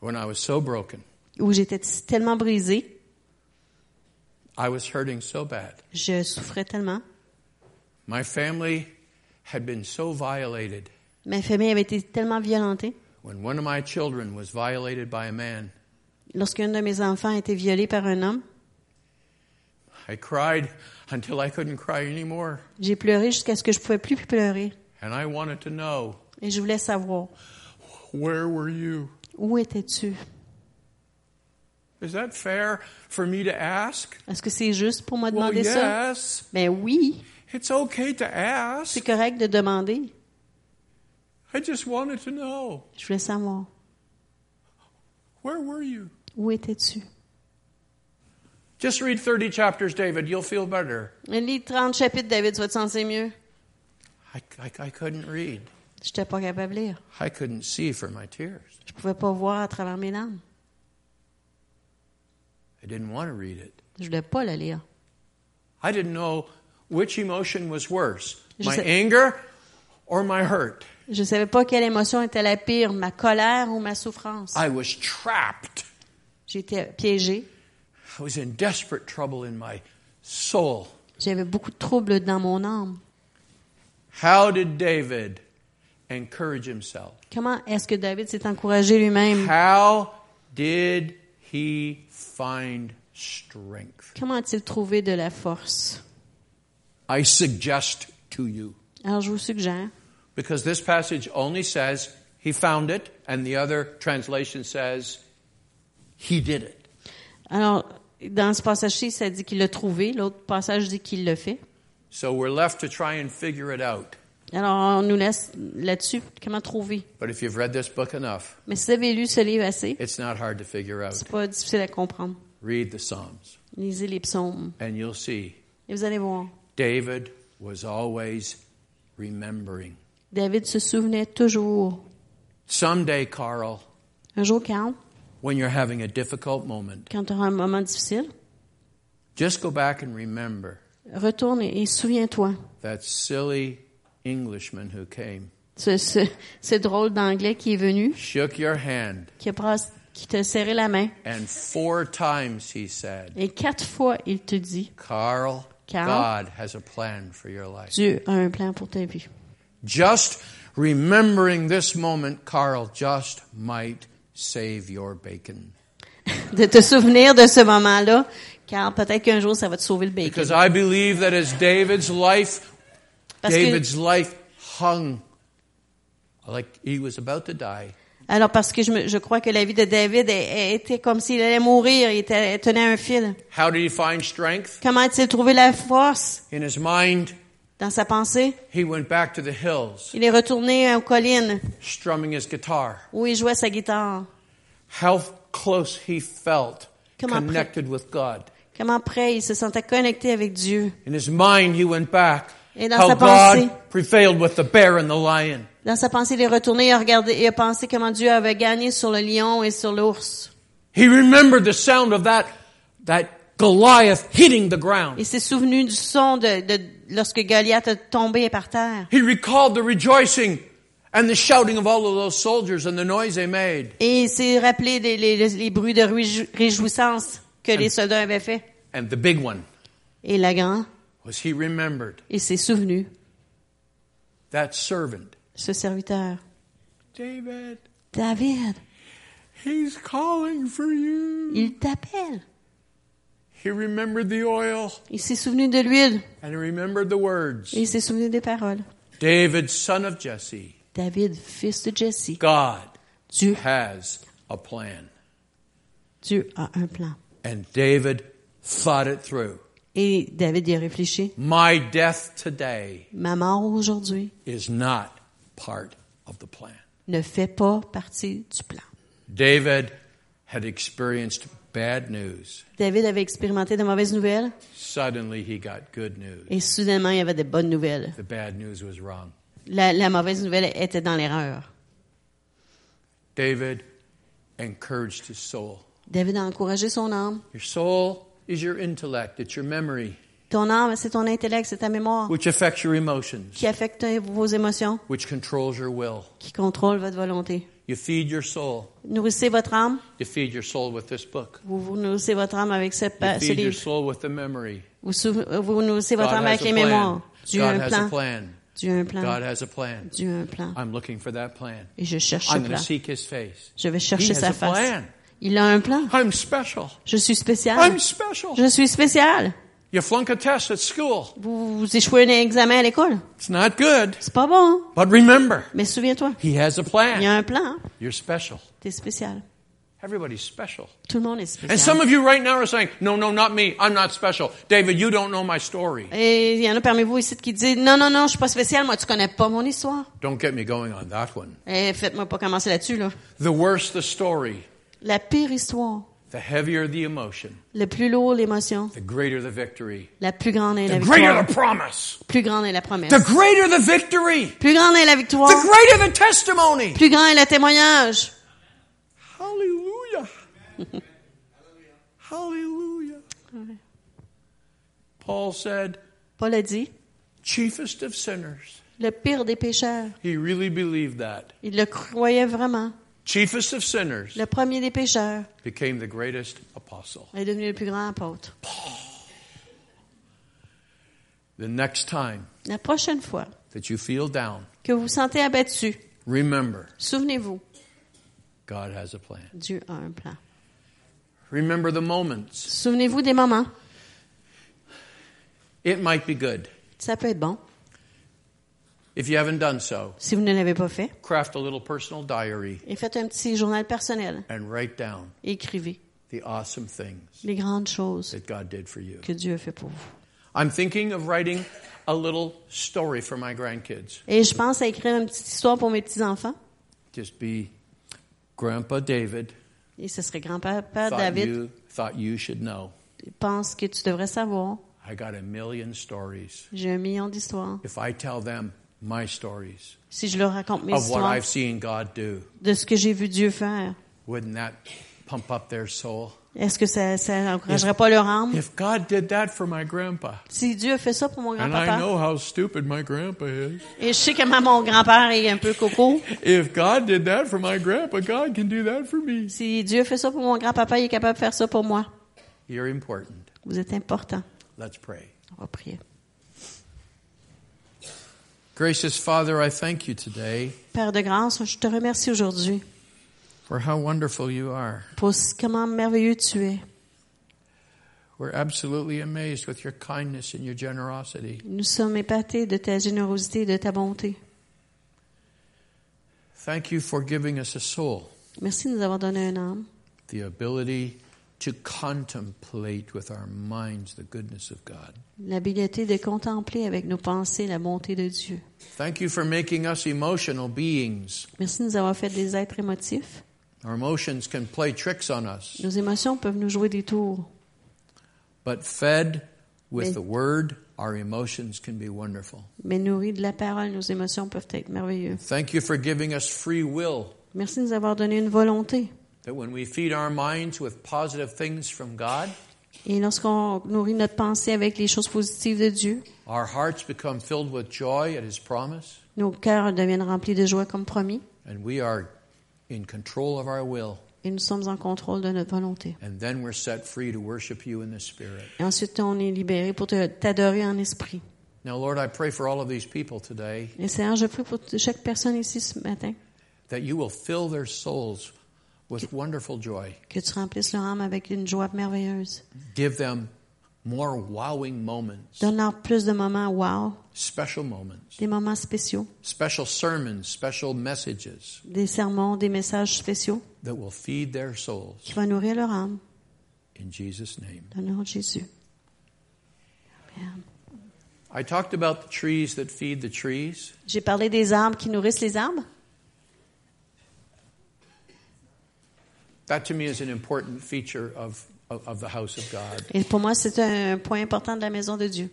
Speaker 1: when I was so broken.
Speaker 2: où j'étais tellement brisée,
Speaker 1: I was hurting so bad.
Speaker 2: je souffrais tellement.
Speaker 1: My family had been so violated.
Speaker 2: Ma famille avait été tellement violentée.
Speaker 1: When one of my children was violated by a man,
Speaker 2: Lorsqu'un de mes enfants a été violé par un homme,
Speaker 1: I cried until I couldn't cry anymore.
Speaker 2: j'ai pleuré jusqu'à ce que je pouvais plus pleurer.
Speaker 1: And I wanted to know,
Speaker 2: Et je voulais savoir,
Speaker 1: where were you?
Speaker 2: où étais-tu?
Speaker 1: Is that fair for me to ask?
Speaker 2: Est-ce que c'est juste pour moi
Speaker 1: Well,
Speaker 2: demander ça?
Speaker 1: yes.
Speaker 2: Ben oui,
Speaker 1: It's okay to
Speaker 2: c'est correct de demander.
Speaker 1: I just wanted to know,
Speaker 2: Je voulais savoir,
Speaker 1: where were you?
Speaker 2: où étais-tu?
Speaker 1: Just read 30 chapters, David. You'll feel better.
Speaker 2: Lis 30 chapitres, David, tu vas te sentir mieux.
Speaker 1: I, I, I couldn't read.
Speaker 2: Je n'étais pas capable de lire.
Speaker 1: I couldn't see for my tears.
Speaker 2: Je pouvais pas voir à travers mes larmes.
Speaker 1: I didn't want to read it.
Speaker 2: Je voulais pas le lire.
Speaker 1: I didn't know which emotion was worse,
Speaker 2: Je
Speaker 1: my
Speaker 2: sais-
Speaker 1: anger or my hurt.
Speaker 2: Je savais pas quelle émotion était la pire, ma colère ou ma souffrance.
Speaker 1: I was trapped.
Speaker 2: J'étais piégée.
Speaker 1: I was in desperate trouble in my soul.
Speaker 2: J'avais beaucoup de troubles dans mon âme.
Speaker 1: How did David encourage himself?
Speaker 2: Comment est-ce que David s'est encouragé lui-même?
Speaker 1: How did he find strength?
Speaker 2: Comment a-t-il trouvé de la force?
Speaker 1: I suggest to you,
Speaker 2: Alors, je vous suggère,
Speaker 1: because this passage only says he found it, and the other translation says he did it.
Speaker 2: alors, dans ce passage-ci, ça dit qu'il l'a trouvé. L'autre passage dit qu'il l'a fait.
Speaker 1: So we're left to try and figure it out.
Speaker 2: Alors, on nous laisse là-dessus. Comment trouver?
Speaker 1: But if you've read this book enough,
Speaker 2: Mais si vous avez lu ce livre assez,
Speaker 1: it's not hard to figure out.
Speaker 2: c'est pas difficile à comprendre.
Speaker 1: Read the Psalms,
Speaker 2: Lisez les psaumes
Speaker 1: and you'll see
Speaker 2: et vous allez voir.
Speaker 1: David was always remembering.
Speaker 2: David se souvenait toujours.
Speaker 1: Someday, Carl,
Speaker 2: Un jour, Carl,
Speaker 1: when you're having a difficult moment,
Speaker 2: quand tu auras un moment difficile,
Speaker 1: just go back and remember
Speaker 2: retourne et, et souviens-toi.
Speaker 1: that silly Englishman who came,
Speaker 2: Ce, ce, ce drôle d'anglais qui est venu,
Speaker 1: shook your hand,
Speaker 2: qui, a pras- qui t'a serré la main.
Speaker 1: and four times he said,
Speaker 2: Et quatre fois, il te dit,
Speaker 1: Carl,
Speaker 2: Carl.
Speaker 1: God has a plan for your life.
Speaker 2: Dieu a un plan pour ta vie.
Speaker 1: Just remembering this moment, Carl, just might save your bacon.
Speaker 2: De te souvenir de ce moment-là, car peut-être qu'un jour, ça va te sauver le bacon.
Speaker 1: Because I believe that as David's life,
Speaker 2: Parce que,
Speaker 1: David's life hung like he was about to die.
Speaker 2: alors, parce que je, me- je crois que la vie de David était comme s'il allait mourir, il était, tenait un fil.
Speaker 1: How did he find strength?
Speaker 2: Comment a-t-il trouvé la force?
Speaker 1: In his mind,
Speaker 2: dans sa pensée?
Speaker 1: he went back to the hills,
Speaker 2: Il est retourné aux collines
Speaker 1: strumming his guitar.
Speaker 2: où il jouait sa guitare.
Speaker 1: How close he felt
Speaker 2: Comment
Speaker 1: connected with God.
Speaker 2: Comment après il se sentait connecté avec Dieu.
Speaker 1: In his mind, he went back.
Speaker 2: Et dans
Speaker 1: How
Speaker 2: sa
Speaker 1: God
Speaker 2: pensée-
Speaker 1: prevailed with the bear and the lion.
Speaker 2: Dans sa pensée, il est retourné et a regardé et a pensé comment Dieu avait gagné sur le lion et sur l'ours.
Speaker 1: He remembered the sound of that, that Goliath hitting the ground.
Speaker 2: Il s'est souvenu du son de, de lorsque Goliath est tombé par terre.
Speaker 1: He recalled the rejoicing and the shouting of all of those soldiers and the noise they made.
Speaker 2: Et il s'est rappelé les, les- les bruits de réjou- réjouissance que les soldats avaient fait.
Speaker 1: And the big one
Speaker 2: Et la grand,
Speaker 1: was he remembered
Speaker 2: il s'est souvenu,
Speaker 1: that servant.
Speaker 2: ce serviteur.
Speaker 1: David,
Speaker 2: David,
Speaker 1: he's calling for you.
Speaker 2: il t'appelle.
Speaker 1: He remembered the oil
Speaker 2: Il s'est souvenu de l'huile.
Speaker 1: and he remembered the words.
Speaker 2: Et il s'est souvenu des paroles.
Speaker 1: David, son of Jesse,
Speaker 2: David, fils de Jesse.
Speaker 1: God
Speaker 2: Dieu,
Speaker 1: has a plan.
Speaker 2: Dieu a un plan.
Speaker 1: And David thought it through.
Speaker 2: Et David y a réfléchi.
Speaker 1: My death today
Speaker 2: Ma mort aujourd'hui
Speaker 1: is not part of the plan.
Speaker 2: ne fait pas partie du plan.
Speaker 1: David had experienced bad news.
Speaker 2: David avait expérimenté de mauvaises nouvelles
Speaker 1: Suddenly he got good news.
Speaker 2: et soudainement il y avait de bonnes nouvelles.
Speaker 1: The bad news was wrong.
Speaker 2: La, la mauvaise nouvelle était dans l'erreur.
Speaker 1: David encouraged his soul.
Speaker 2: David a encouragé son âme.
Speaker 1: Your soul is your intellect, it's your memory,
Speaker 2: Ton âme, c'est ton intellect, c'est ta mémoire
Speaker 1: which affects your emotions,
Speaker 2: qui affecte vos émotions,
Speaker 1: which controls your will.
Speaker 2: qui contrôle votre volonté.
Speaker 1: You feed your soul.
Speaker 2: Nourrissez votre âme.
Speaker 1: You feed your soul with this book.
Speaker 2: Vous, vous nourrissez votre âme avec ce, pa-
Speaker 1: You
Speaker 2: ce
Speaker 1: feed your
Speaker 2: livre.
Speaker 1: soul with the memory.
Speaker 2: Vous, nourrissez votre
Speaker 1: God
Speaker 2: âme avec
Speaker 1: a
Speaker 2: les
Speaker 1: plan.
Speaker 2: mémoires. Dieu a
Speaker 1: God
Speaker 2: un
Speaker 1: has a
Speaker 2: plan.
Speaker 1: plan.
Speaker 2: Dieu a un plan.
Speaker 1: God has a plan.
Speaker 2: Dieu a un plan.
Speaker 1: I'm looking for that plan.
Speaker 2: Et je cherche
Speaker 1: I'm going
Speaker 2: plan.
Speaker 1: to seek his face.
Speaker 2: Je vais
Speaker 1: He
Speaker 2: chercher sa face.
Speaker 1: plan.
Speaker 2: Il a un plan.
Speaker 1: I'm special.
Speaker 2: Je suis spécial.
Speaker 1: I'm special.
Speaker 2: Je suis spécial.
Speaker 1: You flunk a test at school.
Speaker 2: Vous, échouez un examen à l'école.
Speaker 1: It's not good.
Speaker 2: C'est pas bon.
Speaker 1: But remember,
Speaker 2: Mais souviens-toi,
Speaker 1: he has a
Speaker 2: il y
Speaker 1: plan.
Speaker 2: a un plan.
Speaker 1: You're special.
Speaker 2: T'es spécial.
Speaker 1: Everybody's special.
Speaker 2: Tout le monde est
Speaker 1: And some
Speaker 2: spécial.
Speaker 1: of you right now are saying, no, no, not me. I'm not special. David, you don't know my story.
Speaker 2: Et il y en a parmi vous ici qui disent, non, non, non, je suis pas spécial. Moi, tu connais pas mon histoire.
Speaker 1: Don't get me going on that one.
Speaker 2: Eh, faites-moi pas commencer là-dessus, là.
Speaker 1: The worse the story,
Speaker 2: La pire histoire.
Speaker 1: The heavier the emotion,
Speaker 2: Le plus lourd l'émotion.
Speaker 1: the greater the victory,
Speaker 2: La plus grande est la
Speaker 1: the greater
Speaker 2: victoire.
Speaker 1: the promise,
Speaker 2: Plus grande est la promesse.
Speaker 1: the greater the victory,
Speaker 2: Plus grande est la
Speaker 1: the
Speaker 2: victoire.
Speaker 1: greater the testimony.
Speaker 2: Plus grand est le témoignage.
Speaker 1: Hallelujah. Hallelujah. Paul said,
Speaker 2: Paul a dit,
Speaker 1: chiefest of sinners.
Speaker 2: le pire des pécheurs.
Speaker 1: He really believed that.
Speaker 2: Il le croyait vraiment.
Speaker 1: Chiefest of sinners
Speaker 2: Le premier des pécheurs
Speaker 1: became the greatest apostle.
Speaker 2: est devenu le plus grand apôtre.
Speaker 1: The next time
Speaker 2: La prochaine fois
Speaker 1: that you feel down,
Speaker 2: que vous vous sentez abattu,
Speaker 1: remember
Speaker 2: souvenez-vous,
Speaker 1: God has a plan.
Speaker 2: Dieu a un plan.
Speaker 1: Remember the moments.
Speaker 2: Souvenez-vous des moments.
Speaker 1: It might be good.
Speaker 2: Ça peut être bon.
Speaker 1: If you haven't done so,
Speaker 2: Si vous ne l'avez pas fait,
Speaker 1: craft a little personal diary
Speaker 2: et faites un petit journal personnel.
Speaker 1: and write down
Speaker 2: Écrivez
Speaker 1: the awesome things
Speaker 2: les grandes choses
Speaker 1: that God did for you.
Speaker 2: que Dieu a fait pour vous.
Speaker 1: I'm thinking of writing a little story for my grandkids.
Speaker 2: Et je pense à écrire une petite histoire pour mes petits-enfants.
Speaker 1: Just be Grandpa David
Speaker 2: Et ce serait grand-papa David.
Speaker 1: you thought you should know.
Speaker 2: Il pense que tu devrais savoir.
Speaker 1: I got a million stories.
Speaker 2: J'ai un million d'histoires.
Speaker 1: If I tell them my stories
Speaker 2: Si je leur raconte mes
Speaker 1: of what
Speaker 2: histoires
Speaker 1: I've seen God do,
Speaker 2: de ce que j'ai vu Dieu faire,
Speaker 1: wouldn't that pump up their soul?
Speaker 2: est-ce que ça, n'encouragerait pas leur âme?
Speaker 1: If God did that for my grandpa,
Speaker 2: Si Dieu a fait ça pour mon
Speaker 1: and I
Speaker 2: grand-papa,
Speaker 1: know how stupid my grandpa is.
Speaker 2: et je sais comment mon grand-père est un peu coco,
Speaker 1: If God did that for my grandpa, God can do that for me.
Speaker 2: si Dieu a fait ça pour mon grand-papa, il est capable de faire ça pour moi.
Speaker 1: You're important.
Speaker 2: Vous êtes important.
Speaker 1: Let's pray.
Speaker 2: On va prier.
Speaker 1: Gracious Father, I thank you today
Speaker 2: Père de grâce, je te remercie aujourd'hui
Speaker 1: for how wonderful you are.
Speaker 2: pour comment merveilleux tu es.
Speaker 1: We're absolutely amazed with your kindness and your generosity.
Speaker 2: Nous sommes épatés de ta générosité et de ta bonté.
Speaker 1: Thank you for giving us a soul,
Speaker 2: Merci de nous avoir donné un âme,
Speaker 1: the ability to contemplate with our minds the goodness of God.
Speaker 2: L'habileté de contempler avec nos pensées la bonté de Dieu.
Speaker 1: Thank you for making us emotional beings.
Speaker 2: Merci de nous avoir fait des êtres émotifs.
Speaker 1: Our emotions can play tricks on us,
Speaker 2: Nos émotions peuvent nous jouer des tours,
Speaker 1: but fed with
Speaker 2: Mais-
Speaker 1: the Word, our emotions can be wonderful.
Speaker 2: mais nourris de la parole, nos émotions peuvent être merveilleuses.
Speaker 1: Thank you for giving us free will,
Speaker 2: Merci de nous avoir donné une volonté.
Speaker 1: that when we feed our minds with positive things from God,
Speaker 2: Et lorsqu'on nourrit notre pensée avec les choses positives de Dieu,
Speaker 1: our hearts become filled with joy at His promise,
Speaker 2: nos cœurs deviennent remplis de joie comme promis,
Speaker 1: and we are in control of our will.
Speaker 2: et nous sommes en contrôle de notre volonté.
Speaker 1: And then we're set free to worship you in the Spirit.
Speaker 2: Et ensuite, on est libéré pour t'adorer en esprit.
Speaker 1: Now, Lord, I pray for all of these people today
Speaker 2: Et Seigneur, je prie pour chaque personne ici ce matin
Speaker 1: that you will fill their souls with wonderful joy.
Speaker 2: que tu remplisses leur âme avec une joie merveilleuse.
Speaker 1: Give them more wowing moments,
Speaker 2: Donne-leur plus de moments wow,
Speaker 1: special moments,
Speaker 2: des moments spéciaux,
Speaker 1: special sermons, special messages
Speaker 2: des sermons, des messages spéciaux
Speaker 1: that will feed their souls.
Speaker 2: qui vont nourrir leur âme.
Speaker 1: In Jesus' name.
Speaker 2: Dans le nom de Jésus. Amen.
Speaker 1: I talked about the trees that feed the trees.
Speaker 2: J'ai parlé des arbres qui nourrissent les arbres.
Speaker 1: That to me is an important feature of, of, of the house of God.
Speaker 2: Et pour moi, c'est un point important de la maison de Dieu.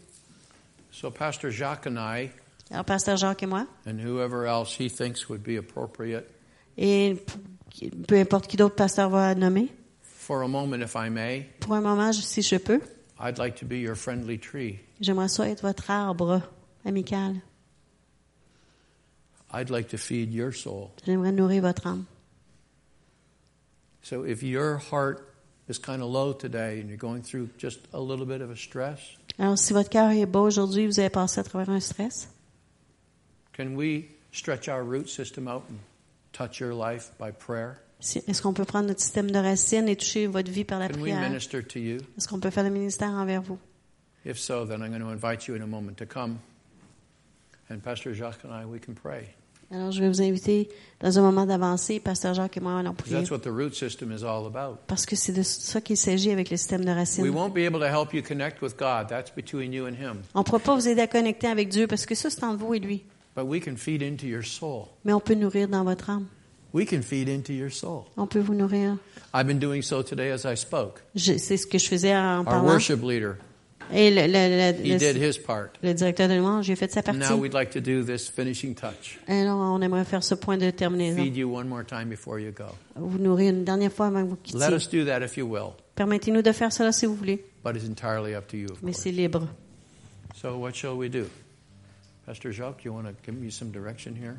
Speaker 1: So Pastor Jacques and I,
Speaker 2: Alors, Pasteur Jacques et moi,
Speaker 1: and whoever else he thinks would be appropriate,
Speaker 2: et peu importe qui d'autre pasteur va nommer,
Speaker 1: for a moment, if I may,
Speaker 2: pour un moment, si je peux,
Speaker 1: I'd like to be your friendly tree.
Speaker 2: j'aimerais ça être votre arbre amical.
Speaker 1: I'd like to feed your soul.
Speaker 2: J'aimerais nourrir votre âme.
Speaker 1: So if your heart is kind of low today and you're going through just a little bit of a stress,
Speaker 2: Alors, si votre cœur est bas aujourd'hui, vous avez passé à travers un stress,
Speaker 1: can we stretch our root system out and touch your life by prayer?
Speaker 2: si- est-ce qu'on peut prendre notre système de racines et toucher votre vie par la
Speaker 1: Can we
Speaker 2: prière?
Speaker 1: minister to you?
Speaker 2: Est-ce qu'on peut faire le ministère envers vous?
Speaker 1: If so, then I'm going to invite you in a moment to come. And Pastor Jacques and I, we can pray.
Speaker 2: Alors, je vais vous inviter dans un moment d'avancer. Pasteur Jacques et moi allons prier.
Speaker 1: that's what the root system is all about.
Speaker 2: Parce que c'est de ça qu'il s'agit avec le système de
Speaker 1: We
Speaker 2: racines.
Speaker 1: won't be able to help you connect with God. That's between you and Him.
Speaker 2: On ne pourra pas vous aider à connecter avec Dieu parce que ça, c'est entre vous et lui.
Speaker 1: But we can feed into your soul.
Speaker 2: Mais on peut nourrir dans votre âme.
Speaker 1: We can feed into your soul.
Speaker 2: On peut vous nourrir.
Speaker 1: I've been doing so today as I spoke.
Speaker 2: Je- C'est ce que je faisais en
Speaker 1: Our
Speaker 2: parlant.
Speaker 1: worship leader,
Speaker 2: Et le, le- le-
Speaker 1: he did his part.
Speaker 2: le directeur de louange, j'ai fait sa partie.
Speaker 1: Now we'd like to do this finishing touch.
Speaker 2: Alors, on aimerait faire ce point de terminaison.
Speaker 1: Feed you one more time before you go.
Speaker 2: Vous nourrir une dernière fois avant que vous
Speaker 1: Let
Speaker 2: quittiez.
Speaker 1: us do that if you will,
Speaker 2: Permettez-nous de faire cela si vous voulez,
Speaker 1: but it's entirely up to you. Of
Speaker 2: mais c'est libre.
Speaker 1: So what shall we do? Pastor Jacques, you want to give me some direction here?